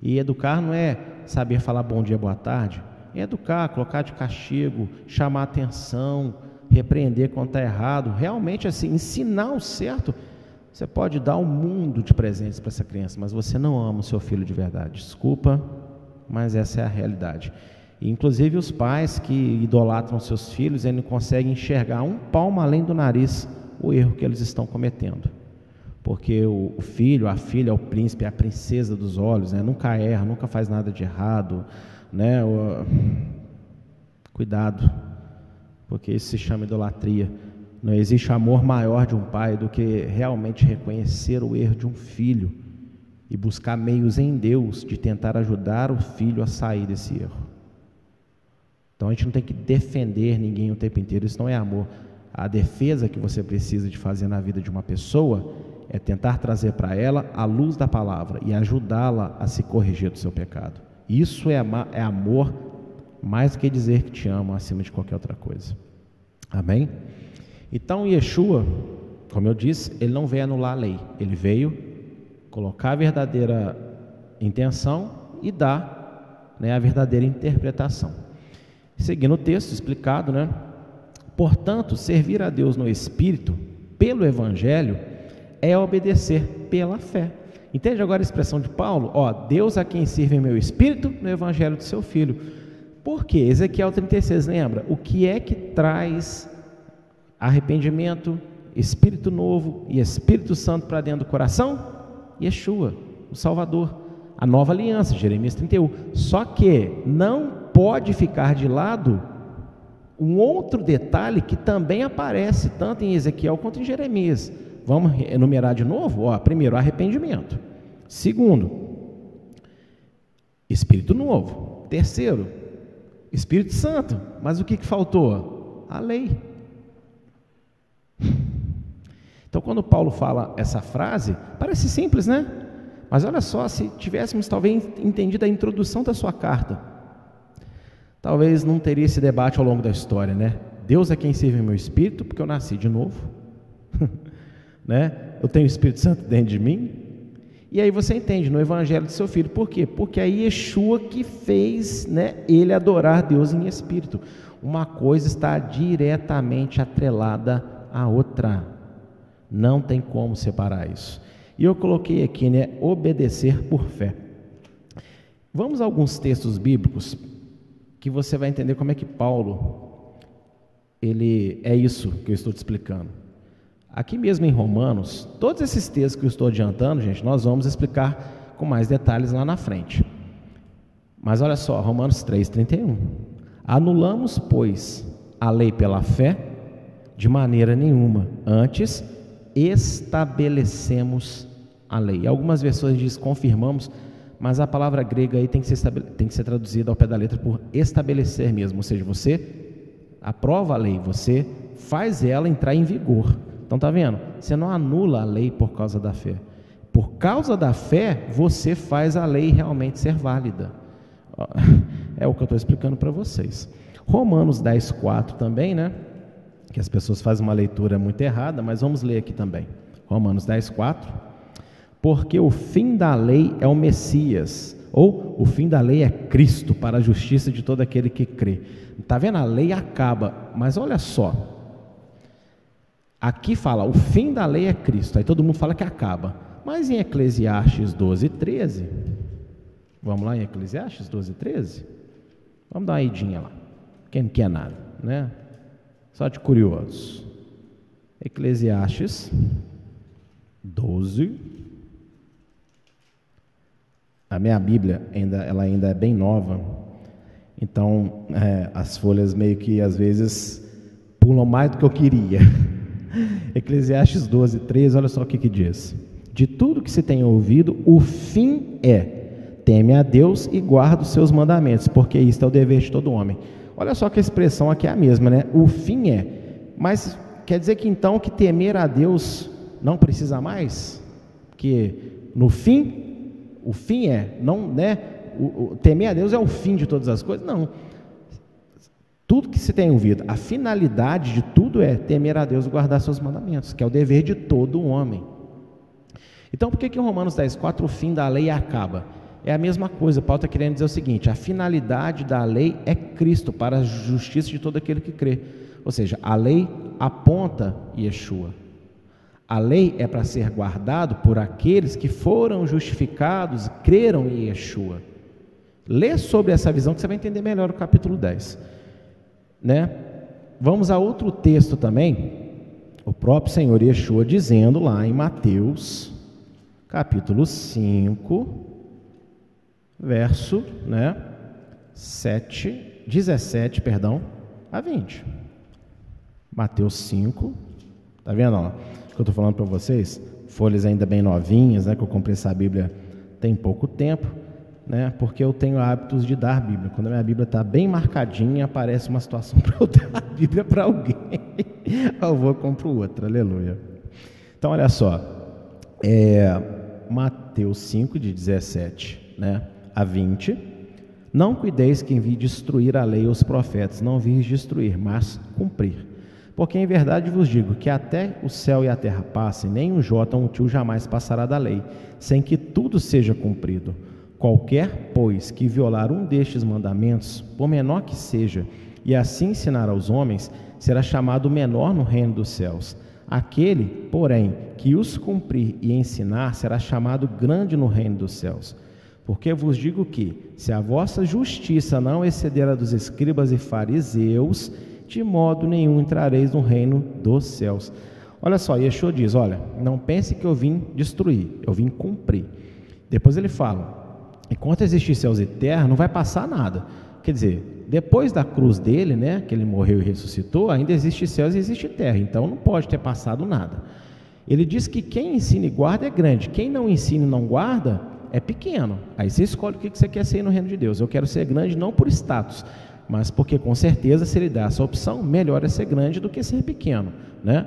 e educar não é saber falar bom dia, boa tarde, educar, colocar de castigo, chamar atenção, repreender quando está errado, realmente assim, ensinar o certo. Você pode dar um mundo de presentes para essa criança, mas você não ama o seu filho de verdade. Desculpa, mas essa é a realidade. E, inclusive os pais que idolatram seus filhos, eles não conseguem enxergar um palmo além do nariz o erro que eles estão cometendo. Porque o filho, a filha, o príncipe, a princesa dos olhos, né? nunca erra, nunca faz nada de errado. Né? Cuidado, porque isso se chama idolatria. Não existe amor maior de um pai do que realmente reconhecer o erro de um filho e buscar meios em Deus de tentar ajudar o filho a sair desse erro. Então a gente não tem que defender ninguém o tempo inteiro, isso não é amor. A defesa que você precisa de fazer na vida de uma pessoa é tentar trazer para ela a luz da palavra e ajudá-la a se corrigir do seu pecado. Isso é, é amor mais do que dizer que te amo acima de qualquer outra coisa. Amém? Então Yeshua, como eu disse, ele não veio anular a lei, ele veio colocar a verdadeira intenção e dar né, a verdadeira interpretação. Seguindo o texto explicado, né? Portanto, servir a Deus no Espírito, pelo Evangelho, é obedecer pela fé. Entende agora a expressão de Paulo? Ó, Deus a quem serve meu Espírito no Evangelho do seu Filho. Por quê? Ezequiel 36, lembra? O que é que traz arrependimento, Espírito novo e Espírito Santo para dentro do coração? Yeshua, o Salvador, a nova aliança, Jeremias 31. Só que não pode ficar de lado um outro detalhe que também aparece tanto em Ezequiel quanto em Jeremias. Vamos enumerar de novo? Ó, primeiro, arrependimento. Segundo, Espírito novo. Terceiro, Espírito Santo. Mas o que, que faltou? A lei. Então, quando Paulo fala essa frase, parece simples, né? Mas olha só, se tivéssemos talvez entendido a introdução da sua carta, talvez não teria esse debate ao longo da história, né? Deus é quem serve meu espírito, porque eu nasci de novo, (laughs) né? Eu tenho o Espírito Santo dentro de mim. E aí você entende no Evangelho do seu filho, por quê? Porque é Yeshua que fez, né, ele adorar Deus em espírito. Uma coisa está diretamente atrelada à outra. Não tem como separar isso. E eu coloquei aqui, né, obedecer por fé. Vamos a alguns textos bíblicos que você vai entender como é que Paulo ele é isso que eu estou te explicando. Aqui mesmo em Romanos, todos esses textos que eu estou adiantando, gente, nós vamos explicar com mais detalhes lá na frente. Mas olha só, Romanos 3:31. Anulamos, pois, a lei pela fé de maneira nenhuma, antes estabelecemos a lei. Algumas versões diz confirmamos, mas a palavra grega aí tem que, ser, tem que ser traduzida ao pé da letra por estabelecer mesmo, ou seja, você aprova a lei, você faz ela entrar em vigor. Então tá vendo? Você não anula a lei por causa da fé. Por causa da fé, você faz a lei realmente ser válida. (laughs) É o que eu estou explicando para vocês. Romanos 10, 4 também, né? que as pessoas fazem uma leitura muito errada, mas vamos ler aqui também. Romanos 10, 4. Porque o fim da lei é o Messias, ou o fim da lei é Cristo para a justiça de todo aquele que crê. Está vendo? A lei acaba, mas olha só. Aqui fala, o fim da lei é Cristo, aí todo mundo fala que acaba. Mas em Eclesiastes 12, 13, vamos lá em Eclesiastes 12, 13? Vamos dar uma idinha lá. Quem não quer nada, né? Só de curiosos. Eclesiastes 12. A minha Bíblia ainda, ela ainda é bem nova, então é, as folhas meio que às vezes pulam mais do que eu queria. (laughs) (laughs) Eclesiastes 12, 13, olha só o que, que diz: De tudo que se tem ouvido, o fim é: teme a Deus e guarda os seus mandamentos, porque isto é o dever de todo homem. Olha só que a expressão aqui é a mesma, né? O fim é. Mas quer dizer que então que temer a Deus não precisa mais? Que no fim, o fim é, não, né? O, o, temer a Deus é o fim de todas as coisas? Não. Tudo que se tem ouvido, a finalidade de tudo é temer a Deus e guardar seus mandamentos, que é o dever de todo homem. Então, por que que em Romanos 10, 4 o fim da lei acaba? é a mesma coisa. Paulo está querendo dizer o seguinte: a finalidade da lei é Cristo para a justiça de todo aquele que crê. Ou seja, a lei aponta Yeshua. A lei é para ser guardado por aqueles que foram justificados creram em Yeshua. Lê sobre essa visão que você vai entender melhor o capítulo 10. Né? Vamos a outro texto também, o próprio Senhor Yeshua dizendo lá em Mateus, capítulo 5, verso, né, 7, 17, perdão, a 20. Mateus 5, tá vendo, ó, que eu estou falando para vocês? Folhas ainda bem novinhas, né, que eu comprei essa Bíblia tem pouco tempo, né, porque eu tenho hábitos de dar Bíblia. Quando a minha Bíblia está bem marcadinha, aparece uma situação (laughs) para eu dar a Bíblia para alguém, (laughs) eu vou compro outra, aleluia. Então, olha só, é, Mateus 5, de 17 né, a 20, não cuideis que envie destruir a lei e os profetas, não vis destruir, mas cumprir. Porque em verdade vos digo que até o céu e a terra passem, nem um jota um tio jamais passará da lei, sem que tudo seja cumprido. Qualquer, pois, que violar um destes mandamentos, por menor que seja, e assim ensinar aos homens, será chamado menor no reino dos céus. Aquele, porém, que os cumprir e ensinar, será chamado grande no reino dos céus. Porque vos digo que, se a vossa justiça não exceder a dos escribas e fariseus, de modo nenhum entrareis no reino dos céus. Olha só, Yeshua diz: Olha, não pense que eu vim destruir, eu vim cumprir. Depois ele fala: Enquanto existir céus e terra, não vai passar nada. Quer dizer, depois da cruz dele, né, que ele morreu e ressuscitou, ainda existe céus e existe terra, então não pode ter passado nada. Ele diz que quem ensina e guarda é grande, quem não ensina e não guarda é pequeno. Aí você escolhe o que você quer ser no reino de Deus. Eu quero ser grande não por status, mas porque com certeza se ele dá essa opção, melhor é ser grande do que ser pequeno, né?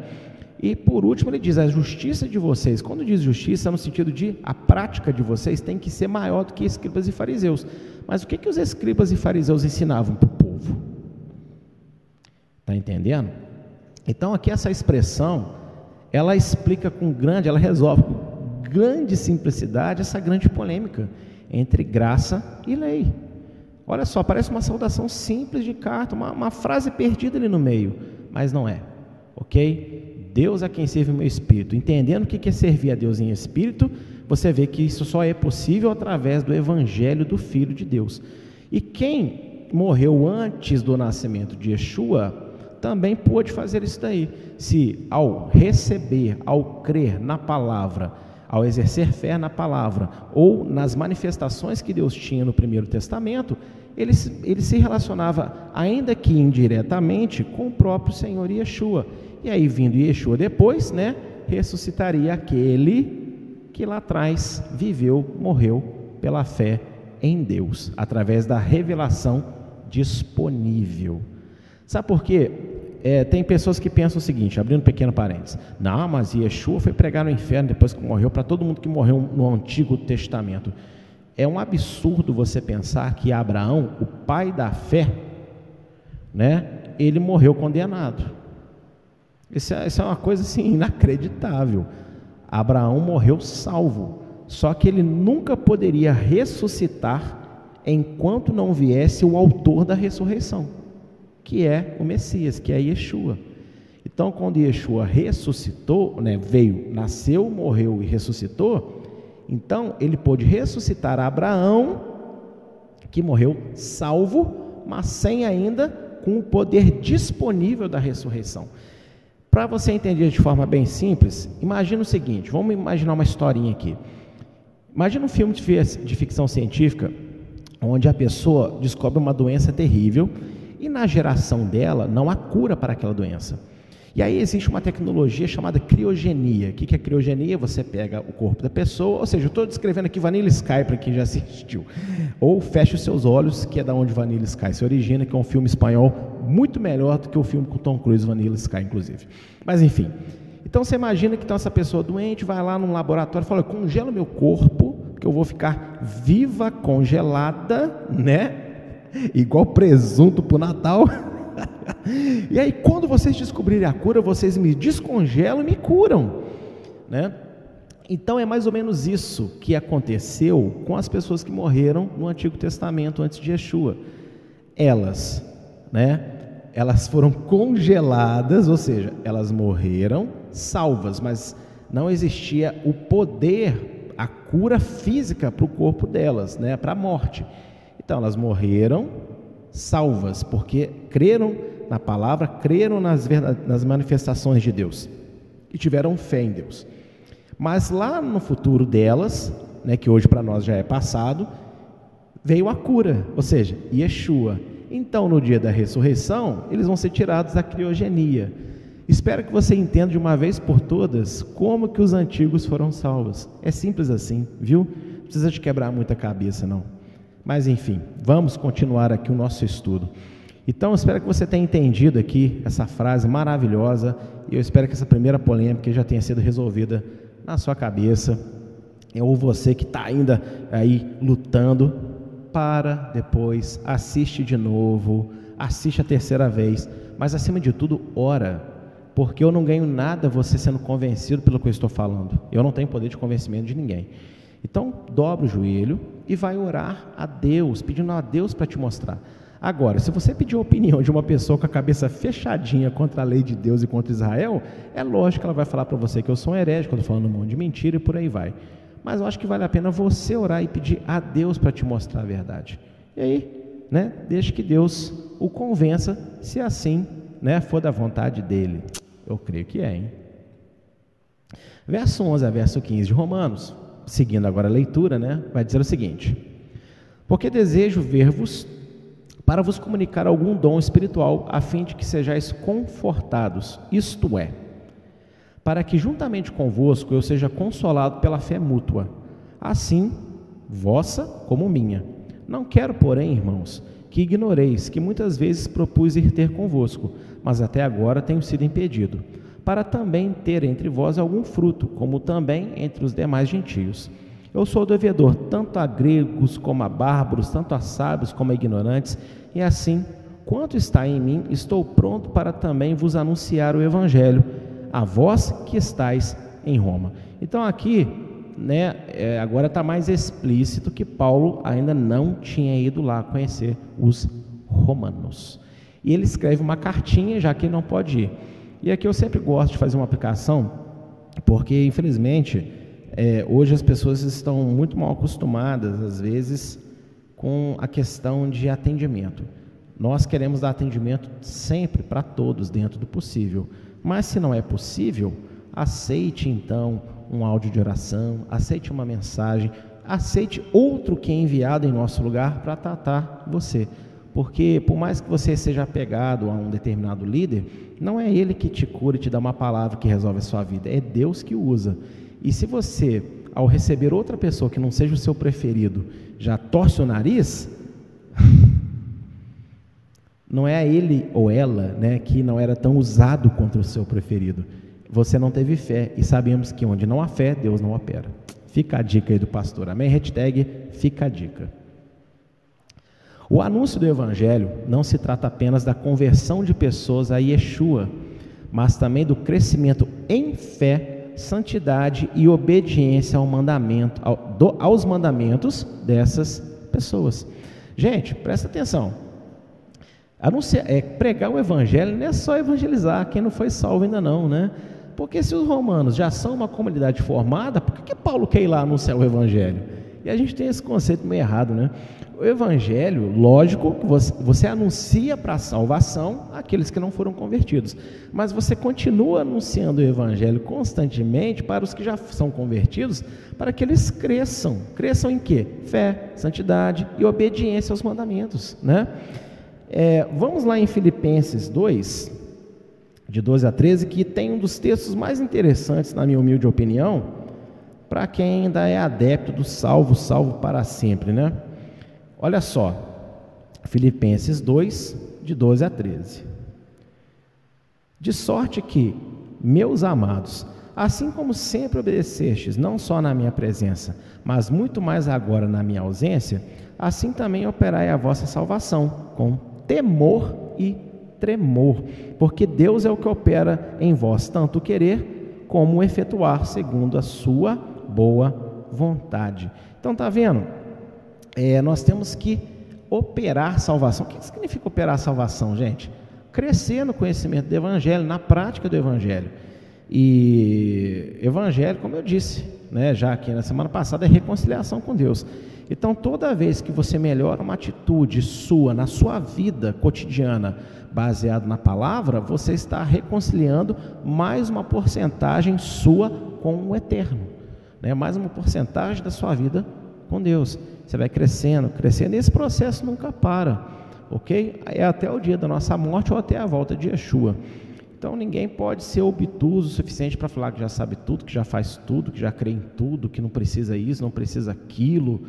E por último ele diz a justiça de vocês. Quando diz justiça, no sentido de a prática de vocês tem que ser maior do que escribas e fariseus. Mas o que que os escribas e fariseus ensinavam para o povo? Tá entendendo? Então aqui essa expressão, ela explica com grande, ela resolve com grande simplicidade essa grande polêmica entre graça e lei. Olha só, parece uma saudação simples de carta, uma, uma frase perdida ali no meio, mas não é, ok? Deus é quem serve o meu espírito. Entendendo o que é servir a Deus em espírito, você vê que isso só é possível através do evangelho do Filho de Deus. E quem morreu antes do nascimento de Yeshua também pôde fazer isso daí. Se ao receber, ao crer na palavra, ao exercer fé na palavra ou nas manifestações que Deus tinha no Primeiro Testamento, ele, ele se relacionava, ainda que indiretamente, com o próprio Senhor Yeshua. E aí, vindo Yeshua depois, né, ressuscitaria aquele que lá atrás viveu, morreu pela fé em Deus, através da revelação disponível. Sabe por quê? é, tem pessoas que pensam o seguinte, abrindo um pequeno parênteses, não, mas Yeshua foi pregar no inferno depois que morreu, para todo mundo que morreu no Antigo Testamento. É um absurdo você pensar que Abraão, o pai da fé, né, ele morreu condenado. Isso é, isso é uma coisa assim, inacreditável. Abraão morreu salvo, só que ele nunca poderia ressuscitar enquanto não viesse o autor da ressurreição que é o Messias, que é Yeshua. Então, quando Yeshua ressuscitou, né, veio, nasceu, morreu e ressuscitou, então ele pôde ressuscitar Abraão, que morreu salvo, mas sem ainda com o poder disponível da ressurreição. Para você entender de forma bem simples, imagina o seguinte: vamos imaginar uma historinha aqui. Imagina um filme de ficção científica onde a pessoa descobre uma doença terrível e na geração dela não há cura para aquela doença. E aí existe uma tecnologia chamada criogenia. O que é criogenia? Você pega o corpo da pessoa, ou seja, eu estou descrevendo aqui Vanilla Sky para quem já assistiu. Ou feche os seus olhos, que é da onde Vanilla Sky se origina, que é um filme espanhol muito melhor do que o filme com Tom Cruise, Vanilla Sky, inclusive. Mas enfim. Então você imagina que então essa pessoa doente vai lá num laboratório e fala: congela meu corpo, que eu vou ficar viva, congelada, né? igual presunto para o Natal. (laughs) e aí, quando vocês descobrirem a cura, vocês me descongelam e me curam. Né? Então, é mais ou menos isso que aconteceu com as pessoas que morreram no Antigo Testamento antes de Yeshua. Elas, né? Elas foram congeladas, ou seja, elas morreram salvas, mas não existia o poder, a cura física para o corpo delas, né? Para a morte. Então elas morreram salvas, porque creram na palavra, creram nas, nas manifestações de Deus. e tiveram fé em Deus. Mas lá no futuro delas, né, que hoje para nós já é passado, veio a cura, ou seja, Yeshua. Então, no dia da ressurreição, eles vão ser tirados da criogenia. Espero que você entenda de uma vez por todas como que os antigos foram salvos. É simples assim, viu? Não precisa de quebrar muita cabeça, não. Mas enfim, vamos continuar aqui o nosso estudo. Então, espero que você tenha entendido aqui essa frase maravilhosa e eu espero que essa primeira polêmica já tenha sido resolvida na sua cabeça. Ou você que está ainda aí lutando, para depois, assiste de novo, assiste a terceira vez, mas acima de tudo, ora, porque eu não ganho nada você sendo convencido pelo que eu estou falando. Eu não tenho poder de convencimento de ninguém. Então, dobra o joelho e vai orar a Deus, pedindo a Deus para te mostrar. Agora, se você pedir a opinião de uma pessoa com a cabeça fechadinha contra a lei de Deus e contra Israel, é lógico que ela vai falar para você que eu sou um herege, quando falando um monte de mentira e por aí vai. Mas eu acho que vale a pena você orar e pedir a Deus para te mostrar a verdade. E aí, né, deixe que Deus o convença, se assim né, for da vontade dele. Eu creio que é, hein? Verso 11 a verso 15 de Romanos, seguindo agora a leitura, né, vai dizer o seguinte: Porque desejo ver-vos para vos comunicar algum dom espiritual, a fim de que sejais confortados, isto é, para que juntamente convosco eu seja consolado pela fé mútua, assim, vossa como minha. Não quero, porém, irmãos, que ignoreis que muitas vezes propus ir ter convosco, mas até agora tenho sido impedido, para também ter entre vós algum fruto, como também entre os demais gentios. Eu sou devedor tanto a gregos como a bárbaros, tanto a sábios como a ignorantes, e assim, quanto está em mim, estou pronto para também vos anunciar o Evangelho, a vós que estáis em Roma. Então aqui, né, é, agora está mais explícito que Paulo ainda não tinha ido lá conhecer os romanos. E ele escreve uma cartinha, já que ele não pode ir. E aqui eu sempre gosto de fazer uma aplicação, porque infelizmente é, hoje as pessoas estão muito mal acostumadas, às vezes, com a questão de atendimento. Nós queremos dar atendimento sempre para todos, dentro do possível. Mas se não é possível, aceite então um áudio de oração, aceite uma mensagem, aceite outro que é enviado em nosso lugar para tratar você. Porque por mais que você seja apegado a um determinado líder, não é ele que te cura e te dá uma palavra que resolve a sua vida, é Deus que usa. E se você, ao receber outra pessoa que não seja o seu preferido, já torce o nariz, (laughs) não é ele ou ela né, que não era tão usado contra o seu preferido. Você não teve fé e sabemos que onde não há fé, Deus não opera. Fica a dica aí do pastor. Amém? Hashtag fica a dica. O anúncio do Evangelho não se trata apenas da conversão de pessoas a Yeshua, mas também do crescimento em fé santidade e obediência ao mandamento, ao, do, aos mandamentos dessas pessoas. Gente, presta atenção. Anunciar, é, pregar o evangelho não é só evangelizar quem não foi salvo ainda não, né? Porque se os romanos já são uma comunidade formada, por que, que Paulo quer ir lá anunciar o evangelho? E a gente tem esse conceito meio errado, né? O Evangelho, lógico, você, anuncia para a salvação aqueles que não foram convertidos, mas você continua anunciando o Evangelho constantemente para os que já são convertidos, para que eles cresçam. Cresçam em quê? Fé, santidade e obediência aos mandamentos, né? É, vamos lá em Filipenses 2, de 12 a 13, que tem um dos textos mais interessantes, na minha humilde opinião, para quem ainda é adepto do salvo, salvo para sempre, né? Olha só, Filipenses 2, de 12 a 13. De sorte que, meus amados, assim como sempre obedecestes, não só na minha presença, mas muito mais agora na minha ausência, assim também operai a vossa salvação, com temor e tremor, porque Deus é o que opera em vós, tanto o querer como o efetuar, segundo a sua boa vontade. Então, tá vendo? É, nós temos que operar salvação. O que significa operar salvação, gente? Crescer no conhecimento do Evangelho, na prática do Evangelho. E Evangelho, como eu disse, né, já aqui na semana passada, é reconciliação com Deus. Então, toda vez que você melhora uma atitude sua, na sua vida cotidiana, baseado na palavra, você está reconciliando mais uma porcentagem sua com o eterno, né? mais uma porcentagem da sua vida com Deus. Você vai crescendo, crescendo, e esse processo nunca para, ok? É até o dia da nossa morte ou até a volta de Yeshua. Então ninguém pode ser obtuso o suficiente para falar que já sabe tudo, que já faz tudo, que já crê em tudo, que não precisa isso, não precisa aquilo,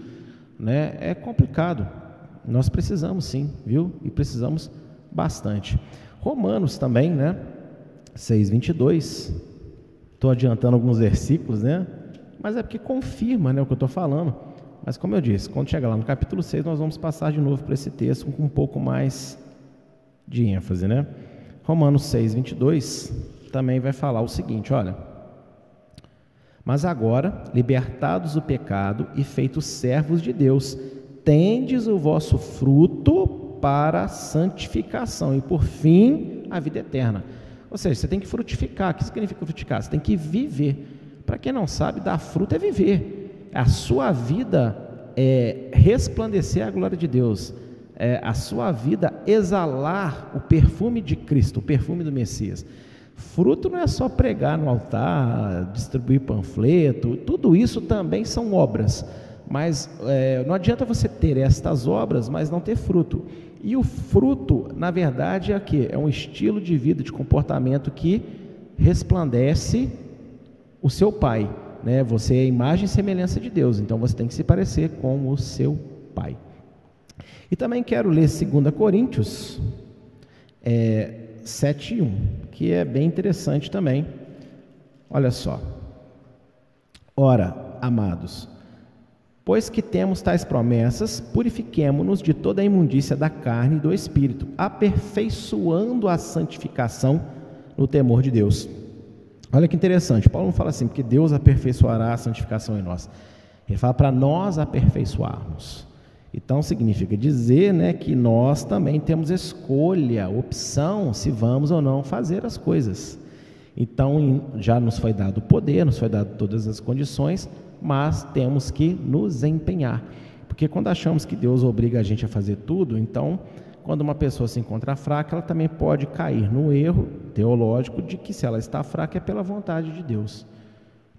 né? É complicado. Nós precisamos sim, viu? E precisamos bastante. Romanos também, né? 6:22. Estou adiantando alguns versículos, né? Mas é porque confirma, né, o que eu estou falando. Mas como eu disse, quando chegar lá no capítulo 6, nós vamos passar de novo para esse texto com um pouco mais de ênfase, né? Romanos 6, 22 também vai falar o seguinte: olha. Mas agora, libertados do pecado e feitos servos de Deus, tendes o vosso fruto para a santificação e, por fim, a vida eterna. Ou seja, você tem que frutificar. O que significa frutificar? Você tem que viver. Para quem não sabe, dar fruto é viver. A sua vida é resplandecer a glória de Deus é, a sua vida exalar o perfume de Cristo, o perfume do Messias. Fruto não é só pregar no altar, distribuir panfleto, tudo isso também são obras. Mas é, não adianta você ter estas obras, mas não ter fruto. E o fruto, na verdade, é que é um estilo de vida, de comportamento que resplandece o seu Pai. Né? Você é imagem e semelhança de Deus, então você tem que se parecer com o seu Pai. E também quero ler 2 Coríntios é, 7 1, que é bem interessante também. Olha só. Ora, amados, pois que temos tais promessas, purifiquemo-nos de toda a imundícia da carne e do espírito, aperfeiçoando a santificação no temor de Deus. Olha que interessante, Paulo não fala assim, porque Deus aperfeiçoará a santificação em nós. Ele fala para nós aperfeiçoarmos. Então significa dizer né, que nós também temos escolha, opção, se vamos ou não fazer as coisas. Então já nos foi dado o poder, nos foi dado todas as condições, mas temos que nos empenhar. Porque quando achamos que Deus obriga a gente a fazer tudo, então quando uma pessoa se encontra fraca, ela também pode cair no erro teológico de que se ela está fraca é pela vontade de Deus.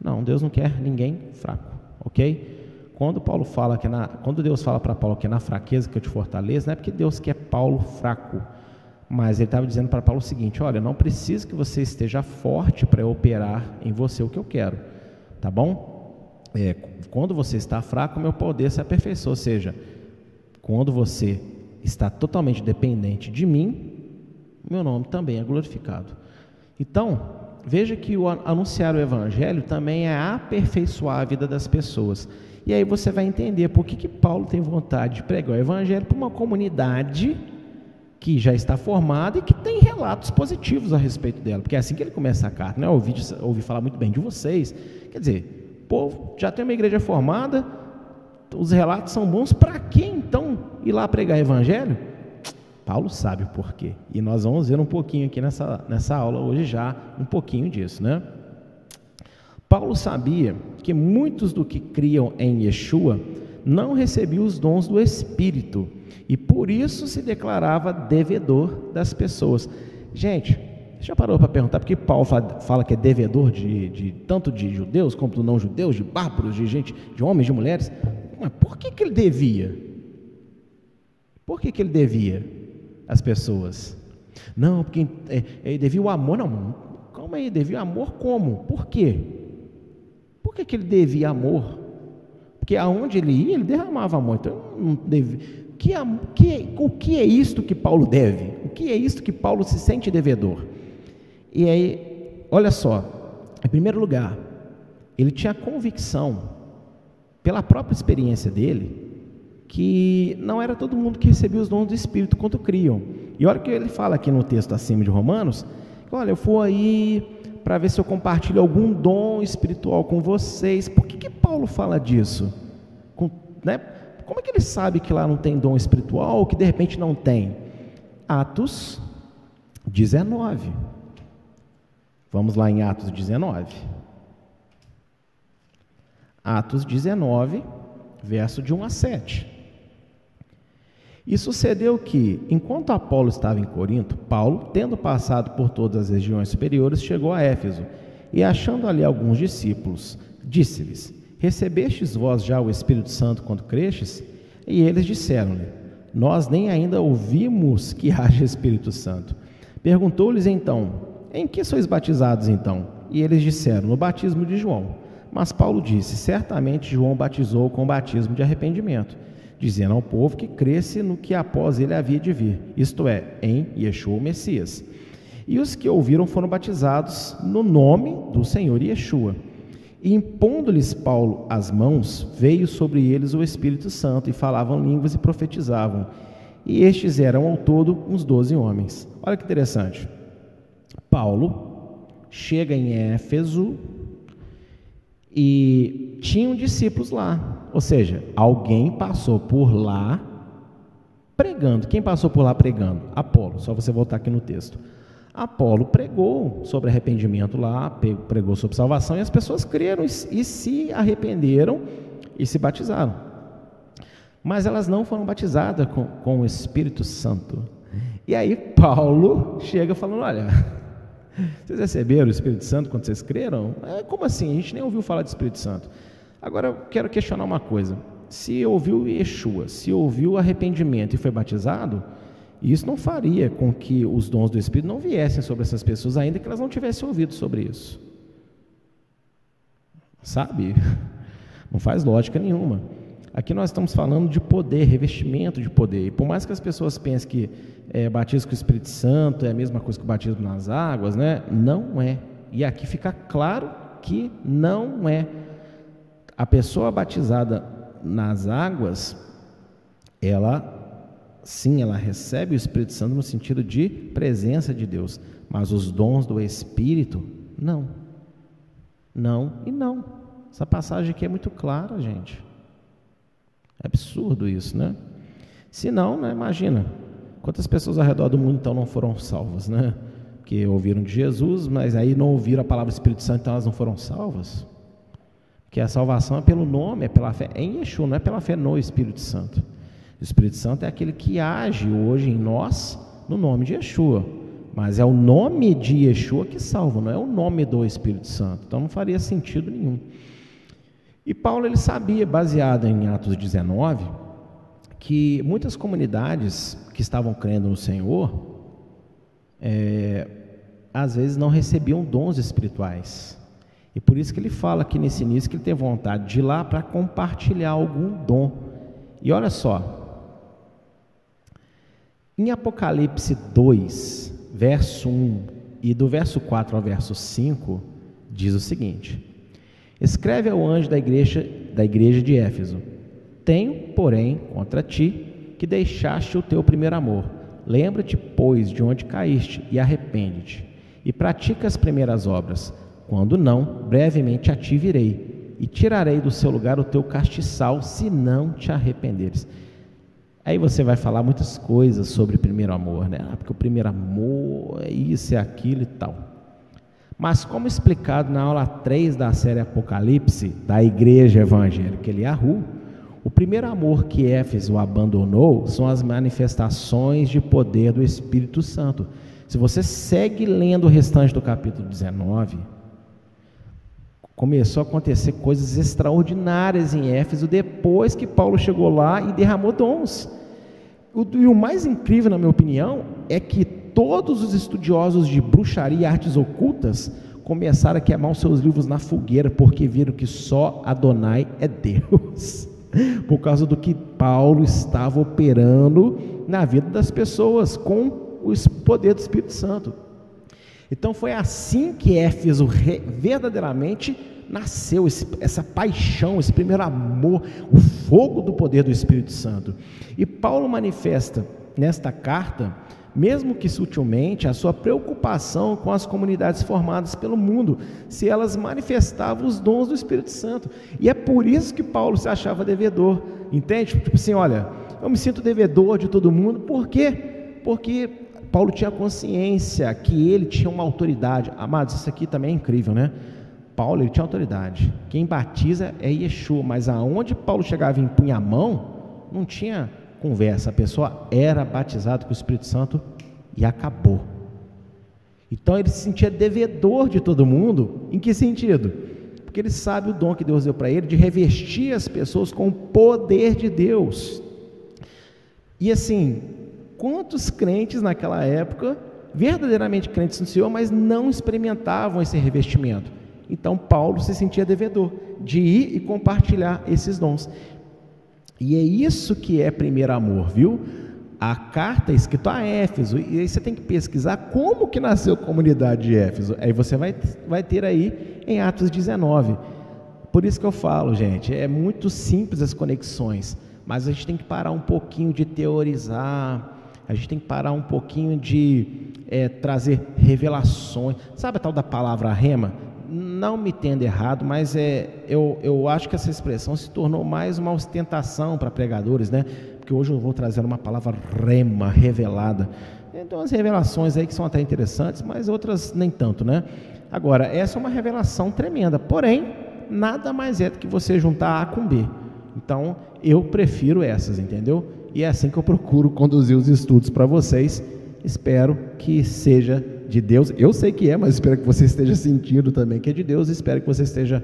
Não, Deus não quer ninguém fraco, ok? Quando Paulo fala que na, quando Deus fala para Paulo que é na fraqueza que eu te fortaleço, não é porque Deus quer Paulo fraco, mas ele estava dizendo para Paulo o seguinte: olha, não preciso que você esteja forte para operar em você o que eu quero, tá bom? É, quando você está fraco, meu poder se aperfeiçoa, ou seja, quando você está totalmente dependente de mim, meu nome também é glorificado. Então, veja que o anunciar o evangelho também é aperfeiçoar a vida das pessoas. E aí você vai entender por que, que Paulo tem vontade de pregar o evangelho para uma comunidade que já está formada e que tem relatos positivos a respeito dela. Porque é assim que ele começa a carta, né? Ouvi, ouvi falar muito bem de vocês. Quer dizer, povo já tem uma igreja formada, os relatos são bons, para que então ir lá pregar evangelho? Paulo sabe o porquê. E nós vamos ver um pouquinho aqui nessa, nessa aula hoje já, um pouquinho disso, né? Paulo sabia que muitos do que criam em Yeshua não recebiam os dons do Espírito e por isso se declarava devedor das pessoas. Gente, já parou para perguntar por que Paulo fala que é devedor de, de, tanto de judeus como de não judeus, de bárbaros, de gente, de homens, de mulheres? Mas por que, que ele devia? Por que, que ele devia as pessoas? Não, porque é, ele devia o amor. Não, calma aí, devia amor como? Por quê? Por que, que ele devia amor? Porque aonde ele ia, ele derramava amor. Então, não. Que, que, o que é isto que Paulo deve? O que é isto que Paulo se sente devedor? E aí, olha só, em primeiro lugar, ele tinha convicção, pela própria experiência dele, que não era todo mundo que recebia os dons do Espírito quanto criam. E olha que ele fala aqui no texto acima de Romanos: olha, eu fui aí, para ver se eu compartilho algum dom espiritual com vocês. Por que, que Paulo fala disso? Com, né? Como é que ele sabe que lá não tem dom espiritual ou que de repente não tem? Atos 19. Vamos lá em Atos 19. Atos 19, verso de 1 a 7. E sucedeu que, enquanto Apolo estava em Corinto, Paulo, tendo passado por todas as regiões superiores, chegou a Éfeso e, achando ali alguns discípulos, disse-lhes: Recebestes vós já o Espírito Santo quando crestes? E eles disseram-lhe: Nós nem ainda ouvimos que haja Espírito Santo. Perguntou-lhes então: Em que sois batizados então? E eles disseram: No batismo de João. Mas Paulo disse: Certamente João batizou com o batismo de arrependimento dizendo ao povo que cresce no que após ele havia de vir, isto é, em Yeshua o Messias. E os que ouviram foram batizados no nome do Senhor Yeshua. E impondo-lhes Paulo as mãos, veio sobre eles o Espírito Santo, e falavam línguas e profetizavam. E estes eram ao todo uns doze homens. Olha que interessante. Paulo chega em Éfeso e tinham discípulos lá. Ou seja, alguém passou por lá pregando. Quem passou por lá pregando? Apolo. Só você voltar aqui no texto. Apolo pregou sobre arrependimento lá, pregou sobre salvação e as pessoas creram e se arrependeram e se batizaram. Mas elas não foram batizadas com, com o Espírito Santo. E aí Paulo chega falando: olha, vocês receberam o Espírito Santo quando vocês creram? É, como assim? A gente nem ouviu falar de Espírito Santo. Agora eu quero questionar uma coisa. Se ouviu Yeshua, se ouviu arrependimento e foi batizado, isso não faria com que os dons do Espírito não viessem sobre essas pessoas, ainda que elas não tivessem ouvido sobre isso. Sabe? (laughs) Não faz lógica nenhuma. Aqui nós estamos falando de poder, revestimento de poder. E por mais que as pessoas pensem que é, batismo com o Espírito Santo é a mesma coisa que o batismo nas águas, né? Não é. E aqui fica claro que não é. A pessoa batizada nas águas, ela sim, ela recebe o Espírito Santo no sentido de presença de Deus, mas os dons do Espírito, não. Não e não. Essa passagem aqui é muito clara, gente. É absurdo isso, né? Se não, né, imagina, quantas pessoas ao redor do mundo então não foram salvas, né? Que ouviram de Jesus, mas aí não ouviram a palavra do Espírito Santo, então elas não foram salvas que a salvação é pelo nome, é pela fé é em Yeshua, não é pela fé no Espírito Santo. O Espírito Santo é aquele que age hoje em nós no nome de Yeshua. Mas é o nome de Yeshua que salva, não é o nome do Espírito Santo. Então não faria sentido nenhum. E Paulo ele sabia, baseado em Atos 19, que muitas comunidades que estavam crendo no Senhor, é, às vezes não recebiam dons espirituais. E por isso que ele fala aqui nesse início que ele tem vontade de ir lá para compartilhar algum dom. E olha só, em Apocalipse 2, verso 1 e do verso 4 ao verso 5, diz o seguinte: Escreve ao anjo da igreja, da igreja de Éfeso: Tenho, porém, contra ti que deixaste o teu primeiro amor. Lembra-te, pois, de onde caíste e arrepende-te, e pratica as primeiras obras. Quando não, brevemente a ti virei e tirarei do seu lugar o teu castiçal, se não te arrependeres. Aí você vai falar muitas coisas sobre primeiro amor, né? Ah, porque o primeiro amor é isso, é aquilo e tal. Mas como explicado na aula 3 da série Apocalipse, da igreja evangélica Eliahu, o primeiro amor que Éfeso abandonou são as manifestações de poder do Espírito Santo. Se você segue lendo o restante do capítulo 19, Começou a acontecer coisas extraordinárias em Éfeso depois que Paulo chegou lá e derramou dons. E o mais incrível, na minha opinião, é que todos os estudiosos de bruxaria e artes ocultas começaram a queimar os seus livros na fogueira porque viram que só Adonai é Deus. (laughs) Por causa do que Paulo estava operando na vida das pessoas com o poder do Espírito Santo. Então foi assim que Éfeso verdadeiramente nasceu, esse, essa paixão, esse primeiro amor, o fogo do poder do Espírito Santo. E Paulo manifesta nesta carta, mesmo que sutilmente, a sua preocupação com as comunidades formadas pelo mundo, se elas manifestavam os dons do Espírito Santo. E é por isso que Paulo se achava devedor, entende? Tipo assim, olha, eu me sinto devedor de todo mundo, por quê? Porque Paulo tinha consciência que ele tinha uma autoridade. Amados, isso aqui também é incrível, né? Paulo ele tinha autoridade. Quem batiza é Yeshua, mas aonde Paulo chegava e impunha a mão, não tinha conversa. A pessoa era batizada com o Espírito Santo e acabou. Então ele se sentia devedor de todo mundo. Em que sentido? Porque ele sabe o dom que Deus deu para ele de revestir as pessoas com o poder de Deus. E assim, quantos crentes naquela época, verdadeiramente crentes no Senhor, mas não experimentavam esse revestimento? Então Paulo se sentia devedor de ir e compartilhar esses dons. E é isso que é primeiro amor, viu? A carta é escrita a Éfeso, e aí você tem que pesquisar como que nasceu a comunidade de Éfeso. Aí você vai, vai ter aí em Atos 19. Por isso que eu falo, gente, é muito simples as conexões, mas a gente tem que parar um pouquinho de teorizar, a gente tem que parar um pouquinho de é, trazer revelações. Sabe a tal da palavra rema? não me entenda errado, mas é, eu, eu acho que essa expressão se tornou mais uma ostentação para pregadores, né? Porque hoje eu vou trazer uma palavra rema, revelada. Então, as revelações aí que são até interessantes, mas outras nem tanto, né? Agora, essa é uma revelação tremenda, porém, nada mais é do que você juntar A com B. Então, eu prefiro essas, entendeu? E é assim que eu procuro conduzir os estudos para vocês. Espero que seja de Deus. Eu sei que é, mas espero que você esteja sentindo também que é de Deus. Espero que você esteja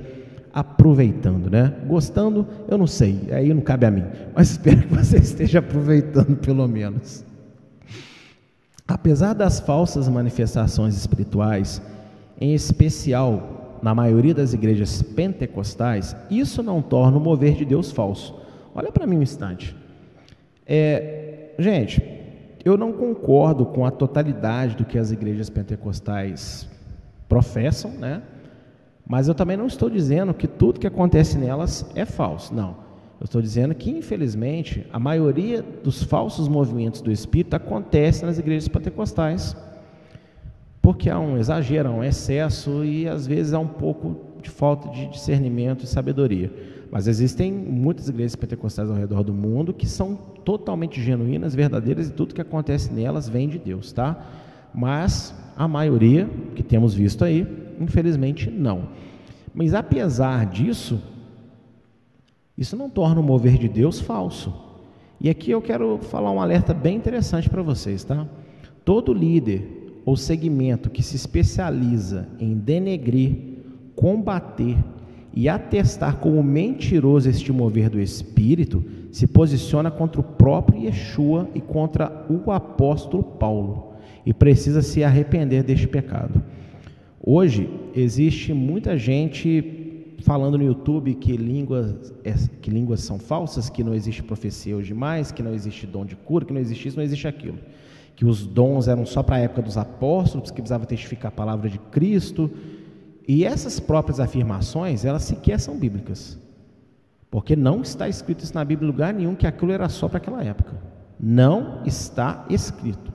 aproveitando, né? Gostando, eu não sei, aí não cabe a mim, mas (laughs) espero que você esteja aproveitando pelo menos. Apesar das falsas manifestações espirituais, em especial na maioria das igrejas pentecostais, isso não torna o mover de Deus falso. Olha para mim um instante. É, gente, eu não concordo com a totalidade do que as igrejas pentecostais professam, né? Mas eu também não estou dizendo que tudo que acontece nelas é falso. Não. Eu estou dizendo que, infelizmente, a maioria dos falsos movimentos do Espírito acontece nas igrejas pentecostais. Porque há um exagero, há um excesso e às vezes há um pouco de falta de discernimento e sabedoria. Mas existem muitas igrejas pentecostais ao redor do mundo que são totalmente genuínas, verdadeiras e tudo que acontece nelas vem de Deus, tá? Mas a maioria que temos visto aí, infelizmente não. Mas apesar disso, isso não torna o mover de Deus falso. E aqui eu quero falar um alerta bem interessante para vocês, tá? Todo líder ou segmento que se especializa em denegrir, combater e atestar como mentiroso este mover do Espírito, se posiciona contra o próprio Yeshua e contra o apóstolo Paulo e precisa se arrepender deste pecado. Hoje existe muita gente falando no YouTube que línguas, é, que línguas são falsas, que não existe profecia hoje mais, que não existe dom de cura, que não existe isso, não existe aquilo. Que os dons eram só para a época dos apóstolos, que precisava testificar a palavra de Cristo, e essas próprias afirmações, elas sequer são bíblicas. Porque não está escrito isso na Bíblia em lugar nenhum que aquilo era só para aquela época. Não está escrito.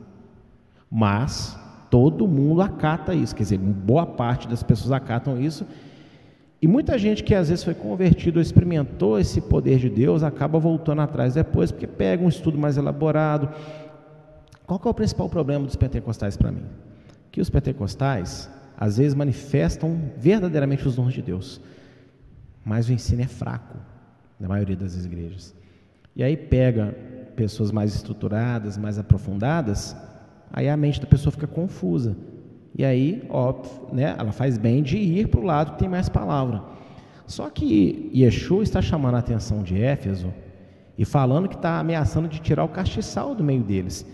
Mas todo mundo acata isso, quer dizer, boa parte das pessoas acatam isso. E muita gente que às vezes foi convertido ou experimentou esse poder de Deus acaba voltando atrás depois, porque pega um estudo mais elaborado. Qual é o principal problema dos pentecostais para mim? Que os pentecostais, às vezes manifestam verdadeiramente os dons de Deus, mas o ensino é fraco na maioria das igrejas. E aí pega pessoas mais estruturadas, mais aprofundadas, aí a mente da pessoa fica confusa. E aí, óbvio, né, ela faz bem de ir para o lado que tem mais palavra. Só que Yeshua está chamando a atenção de Éfeso e falando que está ameaçando de tirar o castiçal do meio deles.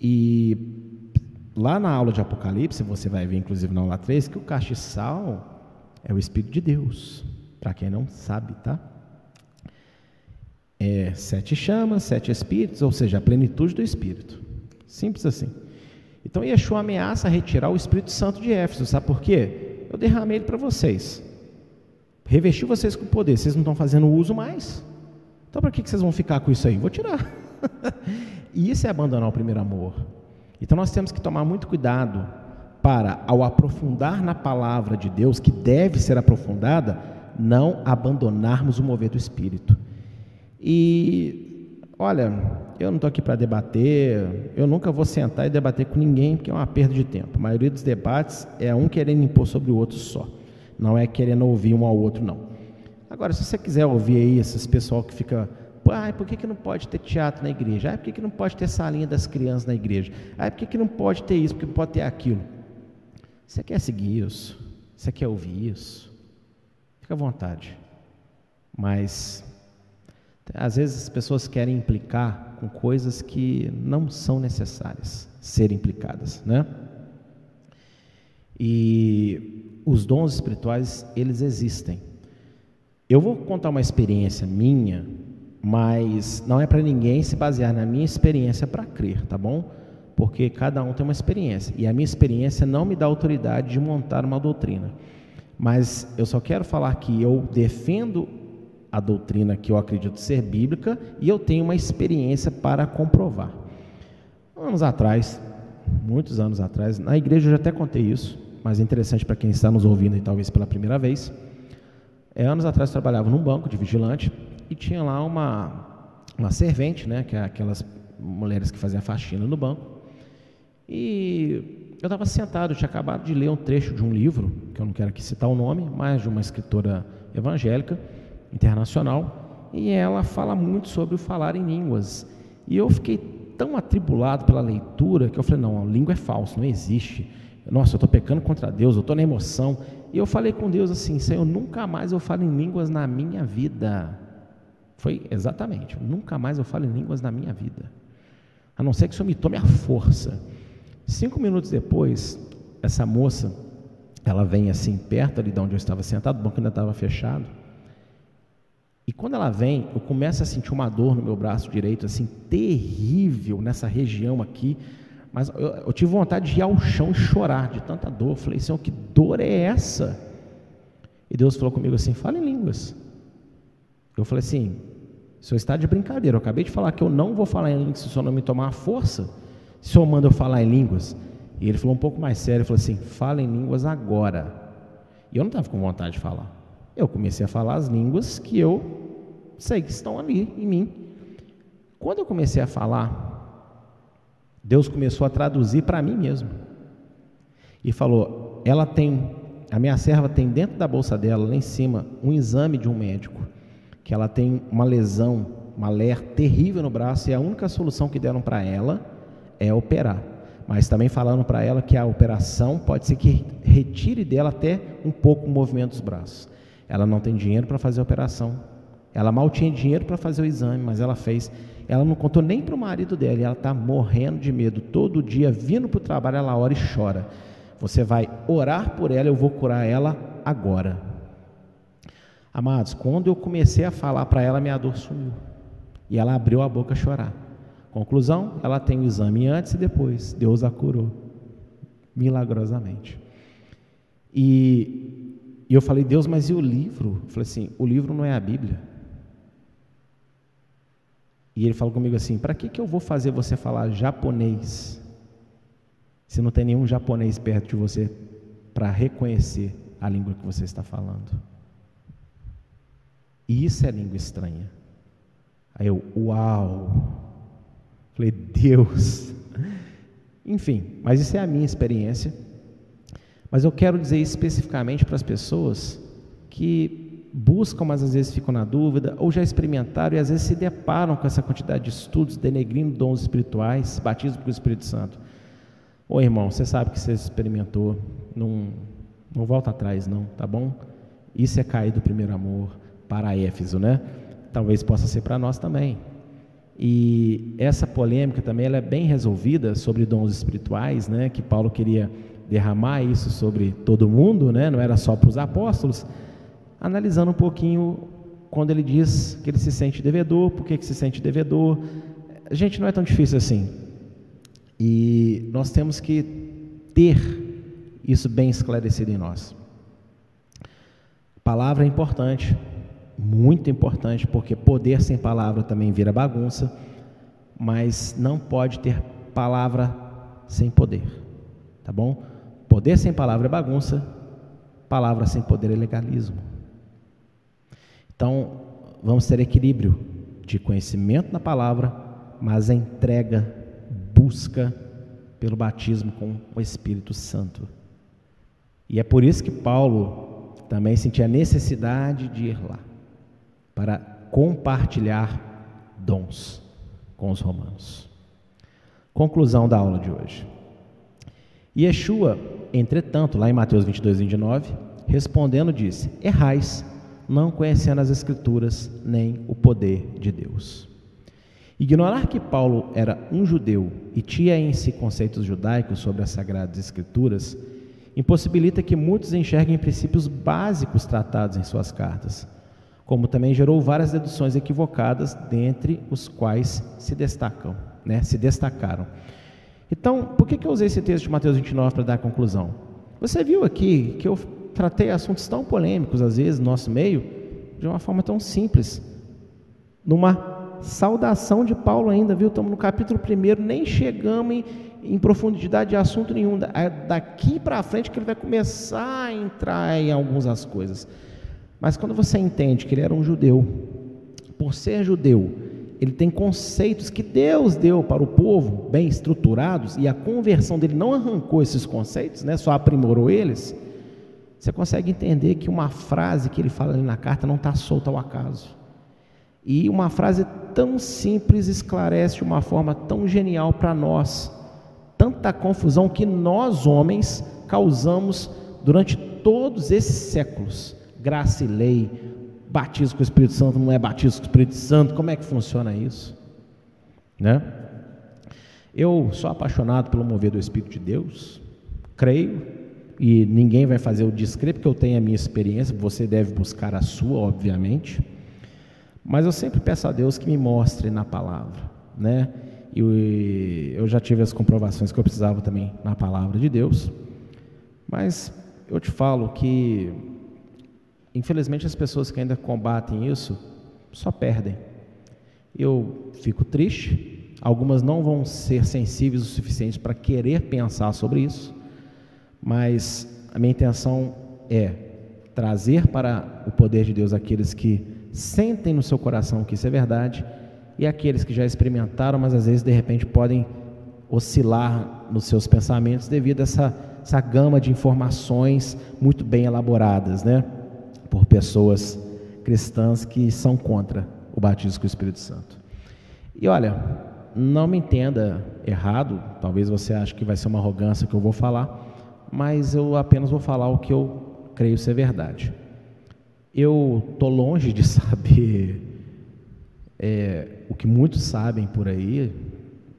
E lá na aula de Apocalipse, você vai ver, inclusive na aula 3, que o castiçal é o Espírito de Deus. Para quem não sabe, tá? É sete chamas, sete espíritos, ou seja, a plenitude do Espírito. Simples assim. Então Yeshua ameaça retirar o Espírito Santo de Éfeso, sabe por quê? Eu derramei ele para vocês. Revesti vocês com poder, vocês não estão fazendo uso mais. Então para que vocês vão ficar com isso aí? Vou tirar. (laughs) e isso é abandonar o primeiro amor. Então nós temos que tomar muito cuidado para, ao aprofundar na palavra de Deus, que deve ser aprofundada, não abandonarmos o mover do Espírito. E, olha, eu não estou aqui para debater, eu nunca vou sentar e debater com ninguém, porque é uma perda de tempo. A maioria dos debates é um querendo impor sobre o outro só. Não é querendo ouvir um ao outro, não. Agora, se você quiser ouvir aí esses pessoal que fica, ah, por que, que não pode ter teatro na igreja? Ah, por que, que não pode ter salinha das crianças na igreja? Ah, por que, que não pode ter isso? Por que não pode ter aquilo? Você quer seguir isso? Você quer ouvir isso? Fica à vontade. Mas às vezes as pessoas querem implicar com coisas que não são necessárias serem implicadas, né? E os dons espirituais, eles existem. Eu vou contar uma experiência minha, mas não é para ninguém se basear na minha experiência para crer, tá bom? Porque cada um tem uma experiência e a minha experiência não me dá autoridade de montar uma doutrina. Mas eu só quero falar que eu defendo a doutrina que eu acredito ser bíblica e eu tenho uma experiência para comprovar. Anos atrás, muitos anos atrás, na igreja eu já até contei isso, mas é interessante para quem está nos ouvindo e talvez pela primeira vez. É, anos atrás eu trabalhava num banco de vigilante e tinha lá uma, uma servente, né, que é aquelas mulheres que faziam faxina no banco. E eu estava sentado, tinha acabado de ler um trecho de um livro, que eu não quero aqui citar o nome, mas de uma escritora evangélica internacional, e ela fala muito sobre o falar em línguas. E eu fiquei tão atribulado pela leitura que eu falei: não, a língua é falsa, não existe. Nossa, eu estou pecando contra Deus, eu estou na emoção. E eu falei com Deus assim: Senhor, nunca mais eu falo em línguas na minha vida. Foi exatamente, nunca mais eu falo em línguas na minha vida. A não ser que o Senhor me tome a força. Cinco minutos depois, essa moça, ela vem assim perto ali de onde eu estava sentado, o banco ainda estava fechado. E quando ela vem, eu começo a sentir uma dor no meu braço direito, assim, terrível nessa região aqui. Mas eu, eu, tive vontade de ir ao chão e chorar de tanta dor. Eu falei, Senhor, que dor é essa? E Deus falou comigo assim: fala em línguas. Eu falei assim: o senhor está de brincadeira. Eu acabei de falar que eu não vou falar em línguas se o senhor não me tomar a força. Se o senhor manda eu falar em línguas. E ele falou um pouco mais sério: falou assim, fala em línguas agora. E eu não estava com vontade de falar. Eu comecei a falar as línguas que eu sei que estão ali em mim. Quando eu comecei a falar, Deus começou a traduzir para mim mesmo. E falou: ela tem, a minha serva tem dentro da bolsa dela, lá em cima, um exame de um médico, que ela tem uma lesão, uma ler terrível no braço, e a única solução que deram para ela é operar. Mas também falando para ela que a operação pode ser que retire dela até um pouco o movimento dos braços. Ela não tem dinheiro para fazer a operação. Ela mal tinha dinheiro para fazer o exame, mas ela fez. Ela não contou nem para o marido dela, e ela está morrendo de medo. Todo dia, vindo para o trabalho, ela ora e chora. Você vai orar por ela, eu vou curar ela agora. Amados, quando eu comecei a falar para ela, minha dor sumiu. E ela abriu a boca a chorar. Conclusão, ela tem o exame antes e depois. Deus a curou. Milagrosamente. E, e eu falei, Deus, mas e o livro? Eu falei assim: o livro não é a Bíblia. E ele falou comigo assim: para que, que eu vou fazer você falar japonês se não tem nenhum japonês perto de você para reconhecer a língua que você está falando? E isso é língua estranha. Aí eu, uau! Falei, Deus! Enfim, mas isso é a minha experiência. Mas eu quero dizer especificamente para as pessoas que buscam, mas às vezes ficam na dúvida, ou já experimentaram e às vezes se deparam com essa quantidade de estudos denegrindo dons espirituais, batismo com o Espírito Santo. Ô irmão, você sabe que você experimentou, não, não volta atrás não, tá bom? Isso é cair do primeiro amor para Éfeso, né? Talvez possa ser para nós também. E essa polêmica também ela é bem resolvida sobre dons espirituais, né? Que Paulo queria derramar isso sobre todo mundo, né? Não era só para os apóstolos, analisando um pouquinho quando ele diz que ele se sente devedor, por que, se sente devedor. Gente, não é tão difícil assim. E nós temos que ter isso bem esclarecido em nós. Palavra é importante, muito importante, porque poder sem palavra também vira bagunça, mas não pode ter palavra sem poder, tá bom? Poder sem palavra é bagunça, palavra sem poder é legalismo. Então, vamos ter equilíbrio de conhecimento na palavra, mas a entrega, busca pelo batismo com o Espírito Santo. E é por isso que Paulo também senti a necessidade de ir lá para compartilhar dons com os romanos. Conclusão da aula de hoje. Yeshua, entretanto, lá em Mateus 22, 29, respondendo, disse: Errais, não conhecendo as Escrituras nem o poder de Deus. Ignorar que Paulo era um judeu e tinha em si conceitos judaicos sobre as Sagradas Escrituras impossibilita que muitos enxerguem princípios básicos tratados em suas cartas, como também gerou várias deduções equivocadas, dentre os quais se destacam, né, se destacaram. Então, por que, que eu usei esse texto de Mateus 29 para dar a conclusão? Você viu aqui que eu tratei assuntos tão polêmicos, às vezes, no nosso meio, de uma forma tão simples, numa saudação de Paulo ainda, viu? Estamos no capítulo 1, nem chegamos em, em profundidade de assunto nenhum. É daqui para frente que ele vai começar a entrar em algumas das coisas. Mas quando você entende que ele era um judeu, por ser judeu, ele tem conceitos que Deus deu para o povo, bem estruturados, e a conversão dele não arrancou esses conceitos, né, só aprimorou eles. Você consegue entender que uma frase que ele fala ali na carta não está solta ao acaso. E uma frase tão simples esclarece de uma forma tão genial para nós tanta confusão que nós homens causamos durante todos esses séculos. Graça e lei, batismo com o Espírito Santo não é batismo com o Espírito Santo, como é que funciona isso? Né? Eu sou apaixonado pelo mover do Espírito de Deus, creio, e ninguém vai fazer o descrever, porque eu tenho a minha experiência, você deve buscar a sua, obviamente. Mas eu sempre peço a Deus que me mostre na palavra, né? E eu já tive as comprovações que eu precisava também na palavra de Deus. Mas eu te falo que, infelizmente, as pessoas que ainda combatem isso só perdem. Eu fico triste, algumas não vão ser sensíveis o suficiente para querer pensar sobre isso, mas a minha intenção é trazer para o poder de Deus aqueles que sentem no seu coração que isso é verdade, e aqueles que já experimentaram, mas às vezes de repente podem oscilar nos seus pensamentos devido a essa, essa gama de informações muito bem elaboradas, né? Por pessoas cristãs que são contra o batismo com o Espírito Santo. E olha, não me entenda errado, talvez você ache que vai ser uma arrogância que eu vou falar, mas eu apenas vou falar o que eu creio ser verdade. Eu estou longe de (laughs) saber é, o que muitos sabem por aí.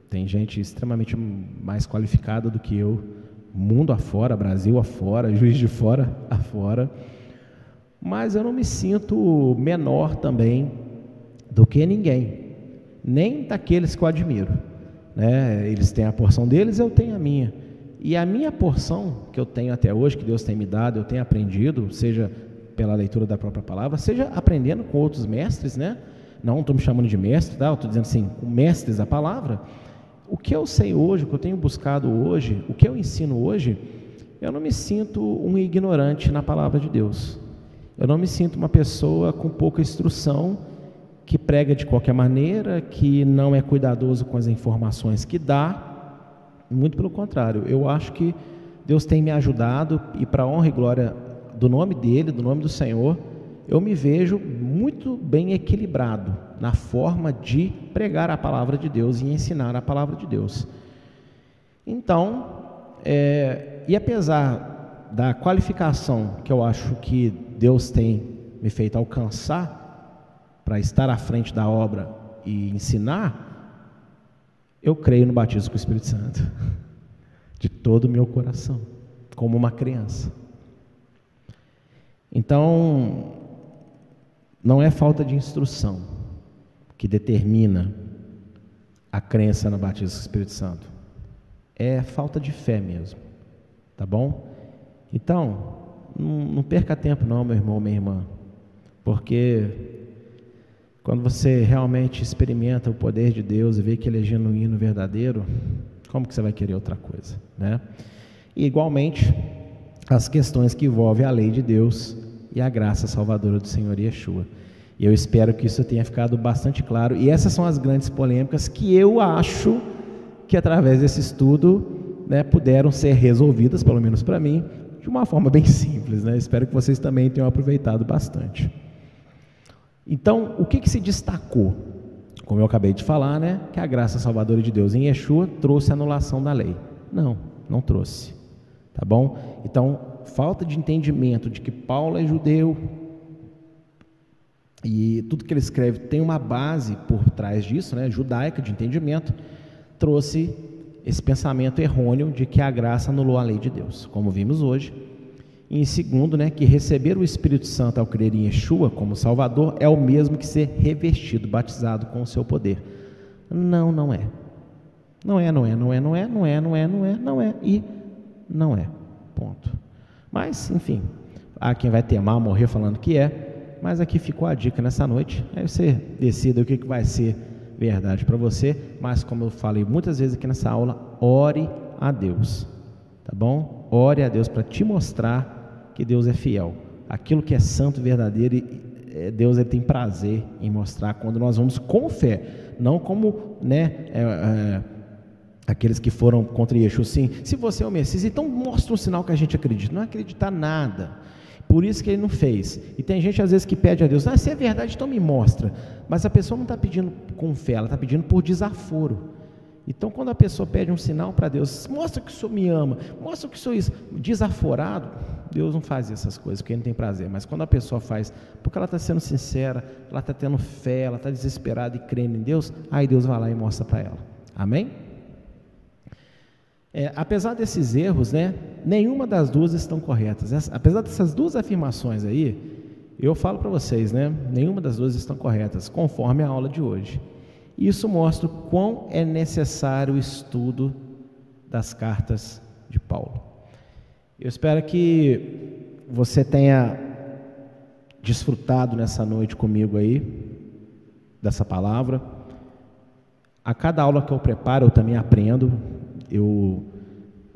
Tem gente extremamente mais qualificada do que eu, mundo afora, Brasil afora, (laughs) juiz de fora afora. Mas eu não me sinto menor também do que ninguém, nem daqueles que eu admiro. Né? Eles têm a porção deles, eu tenho a minha. E a minha porção que eu tenho até hoje, que Deus tem me dado, eu tenho aprendido, seja pela leitura da própria palavra, seja aprendendo com outros mestres, né? Não estou me chamando de mestre, tá? estou dizendo assim, mestres da palavra. O que eu sei hoje, o que eu tenho buscado hoje, o que eu ensino hoje, eu não me sinto um ignorante na palavra de Deus. Eu não me sinto uma pessoa com pouca instrução, que prega de qualquer maneira, que não é cuidadoso com as informações que dá. Muito pelo contrário, eu acho que Deus tem me ajudado e para honra e glória do nome dele, do nome do Senhor, eu me vejo muito bem equilibrado na forma de pregar a palavra de Deus e ensinar a palavra de Deus. Então, é, e apesar da qualificação que eu acho que Deus tem me feito alcançar para estar à frente da obra e ensinar, eu creio no batismo com o Espírito Santo, (laughs) de todo o meu coração, como uma criança. Então, não é falta de instrução que determina a crença no batismo do Espírito Santo. É falta de fé mesmo. Tá bom? Então, não, perca tempo não, meu irmão, minha irmã. Porque quando você realmente experimenta o poder de Deus e vê que ele é genuíno, verdadeiro, como que você vai querer outra coisa, né? E, igualmente, as questões que envolvem a lei de Deus e a graça salvadora do Senhor Yeshua. E eu espero que isso tenha ficado bastante claro. E essas são as grandes polêmicas que eu acho que através desse estudo né, puderam ser resolvidas, pelo menos para mim, de uma forma bem simples, né? Espero que vocês também tenham aproveitado bastante. Então, o que, que se destacou? Como eu acabei de falar, né? Que a graça salvadora de Deus em Yeshua trouxe a anulação da lei. Não, não trouxe. Tá bom? Então, falta de entendimento de que Paulo é judeu e tudo que ele escreve tem uma base por trás disso, né? Judaica, de entendimento, trouxe esse pensamento errôneo de que a graça anulou a lei de Deus, como vimos hoje. E em segundo, né, que receber o Espírito Santo ao crer em Yeshua como Salvador é o mesmo que ser revestido, batizado com o seu poder. Não, não é. Não é, não é, não é, não é, não é, não é, não é, não é e não é. Ponto. Mas, enfim, há quem vai temar morrer falando que é, mas aqui ficou a dica nessa noite. Aí você decida o que, que vai ser verdade para você, mas como eu falei muitas vezes aqui nessa aula, ore a Deus, tá bom? Ore a Deus para te mostrar que Deus é fiel. Aquilo que é santo, verdadeiro, é, Deus ele tem prazer em mostrar quando nós vamos com fé, não como, né, é, é, aqueles que foram contra Yeshua, sim. Se você é o Messias, então mostra um sinal que a gente acredita. Não acreditar nada. Por isso que ele não fez. E tem gente às vezes que pede a Deus, ah, se é verdade, então me mostra. Mas a pessoa não está pedindo com fé, ela está pedindo por desaforo. Então, quando a pessoa pede um sinal para Deus, mostra que o Senhor me ama, mostra que o Senhor isso, desaforado, Deus não faz essas coisas, porque Ele não tem prazer. Mas quando a pessoa faz, porque ela está sendo sincera, ela está tendo fé, ela está desesperada e crendo em Deus, aí Deus vai lá e mostra para ela. Amém? É, apesar desses erros, né, nenhuma das duas estão corretas. Essa, apesar dessas duas afirmações aí, eu falo para vocês, né, nenhuma das duas estão corretas, conforme a aula de hoje. Isso mostra o quão é necessário o estudo das cartas de Paulo. Eu espero que você tenha desfrutado nessa noite comigo aí dessa palavra. A cada aula que eu preparo, eu também aprendo eu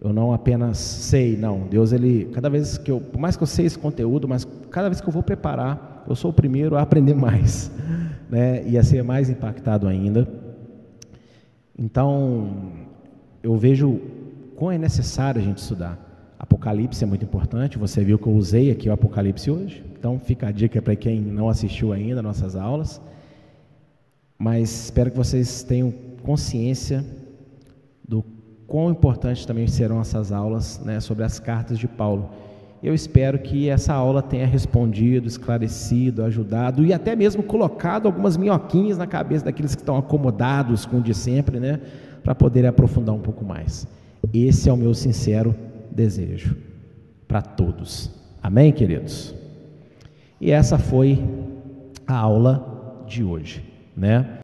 eu não apenas sei, não. Deus ele, cada vez que eu, por mais que eu sei esse conteúdo, mas cada vez que eu vou preparar, eu sou o primeiro a aprender mais, (laughs) né? E a ser mais impactado ainda. Então, eu vejo quão é necessário a gente estudar. Apocalipse é muito importante. Você viu que eu usei aqui o Apocalipse hoje. Então, fica a dica para quem não assistiu ainda nossas aulas. Mas espero que vocês tenham consciência quão importantes também serão essas aulas né, sobre as cartas de Paulo. Eu espero que essa aula tenha respondido, esclarecido, ajudado e até mesmo colocado algumas minhoquinhas na cabeça daqueles que estão acomodados com o de sempre, né, para poderem aprofundar um pouco mais. Esse é o meu sincero desejo para todos. Amém, queridos? E essa foi a aula de hoje, né?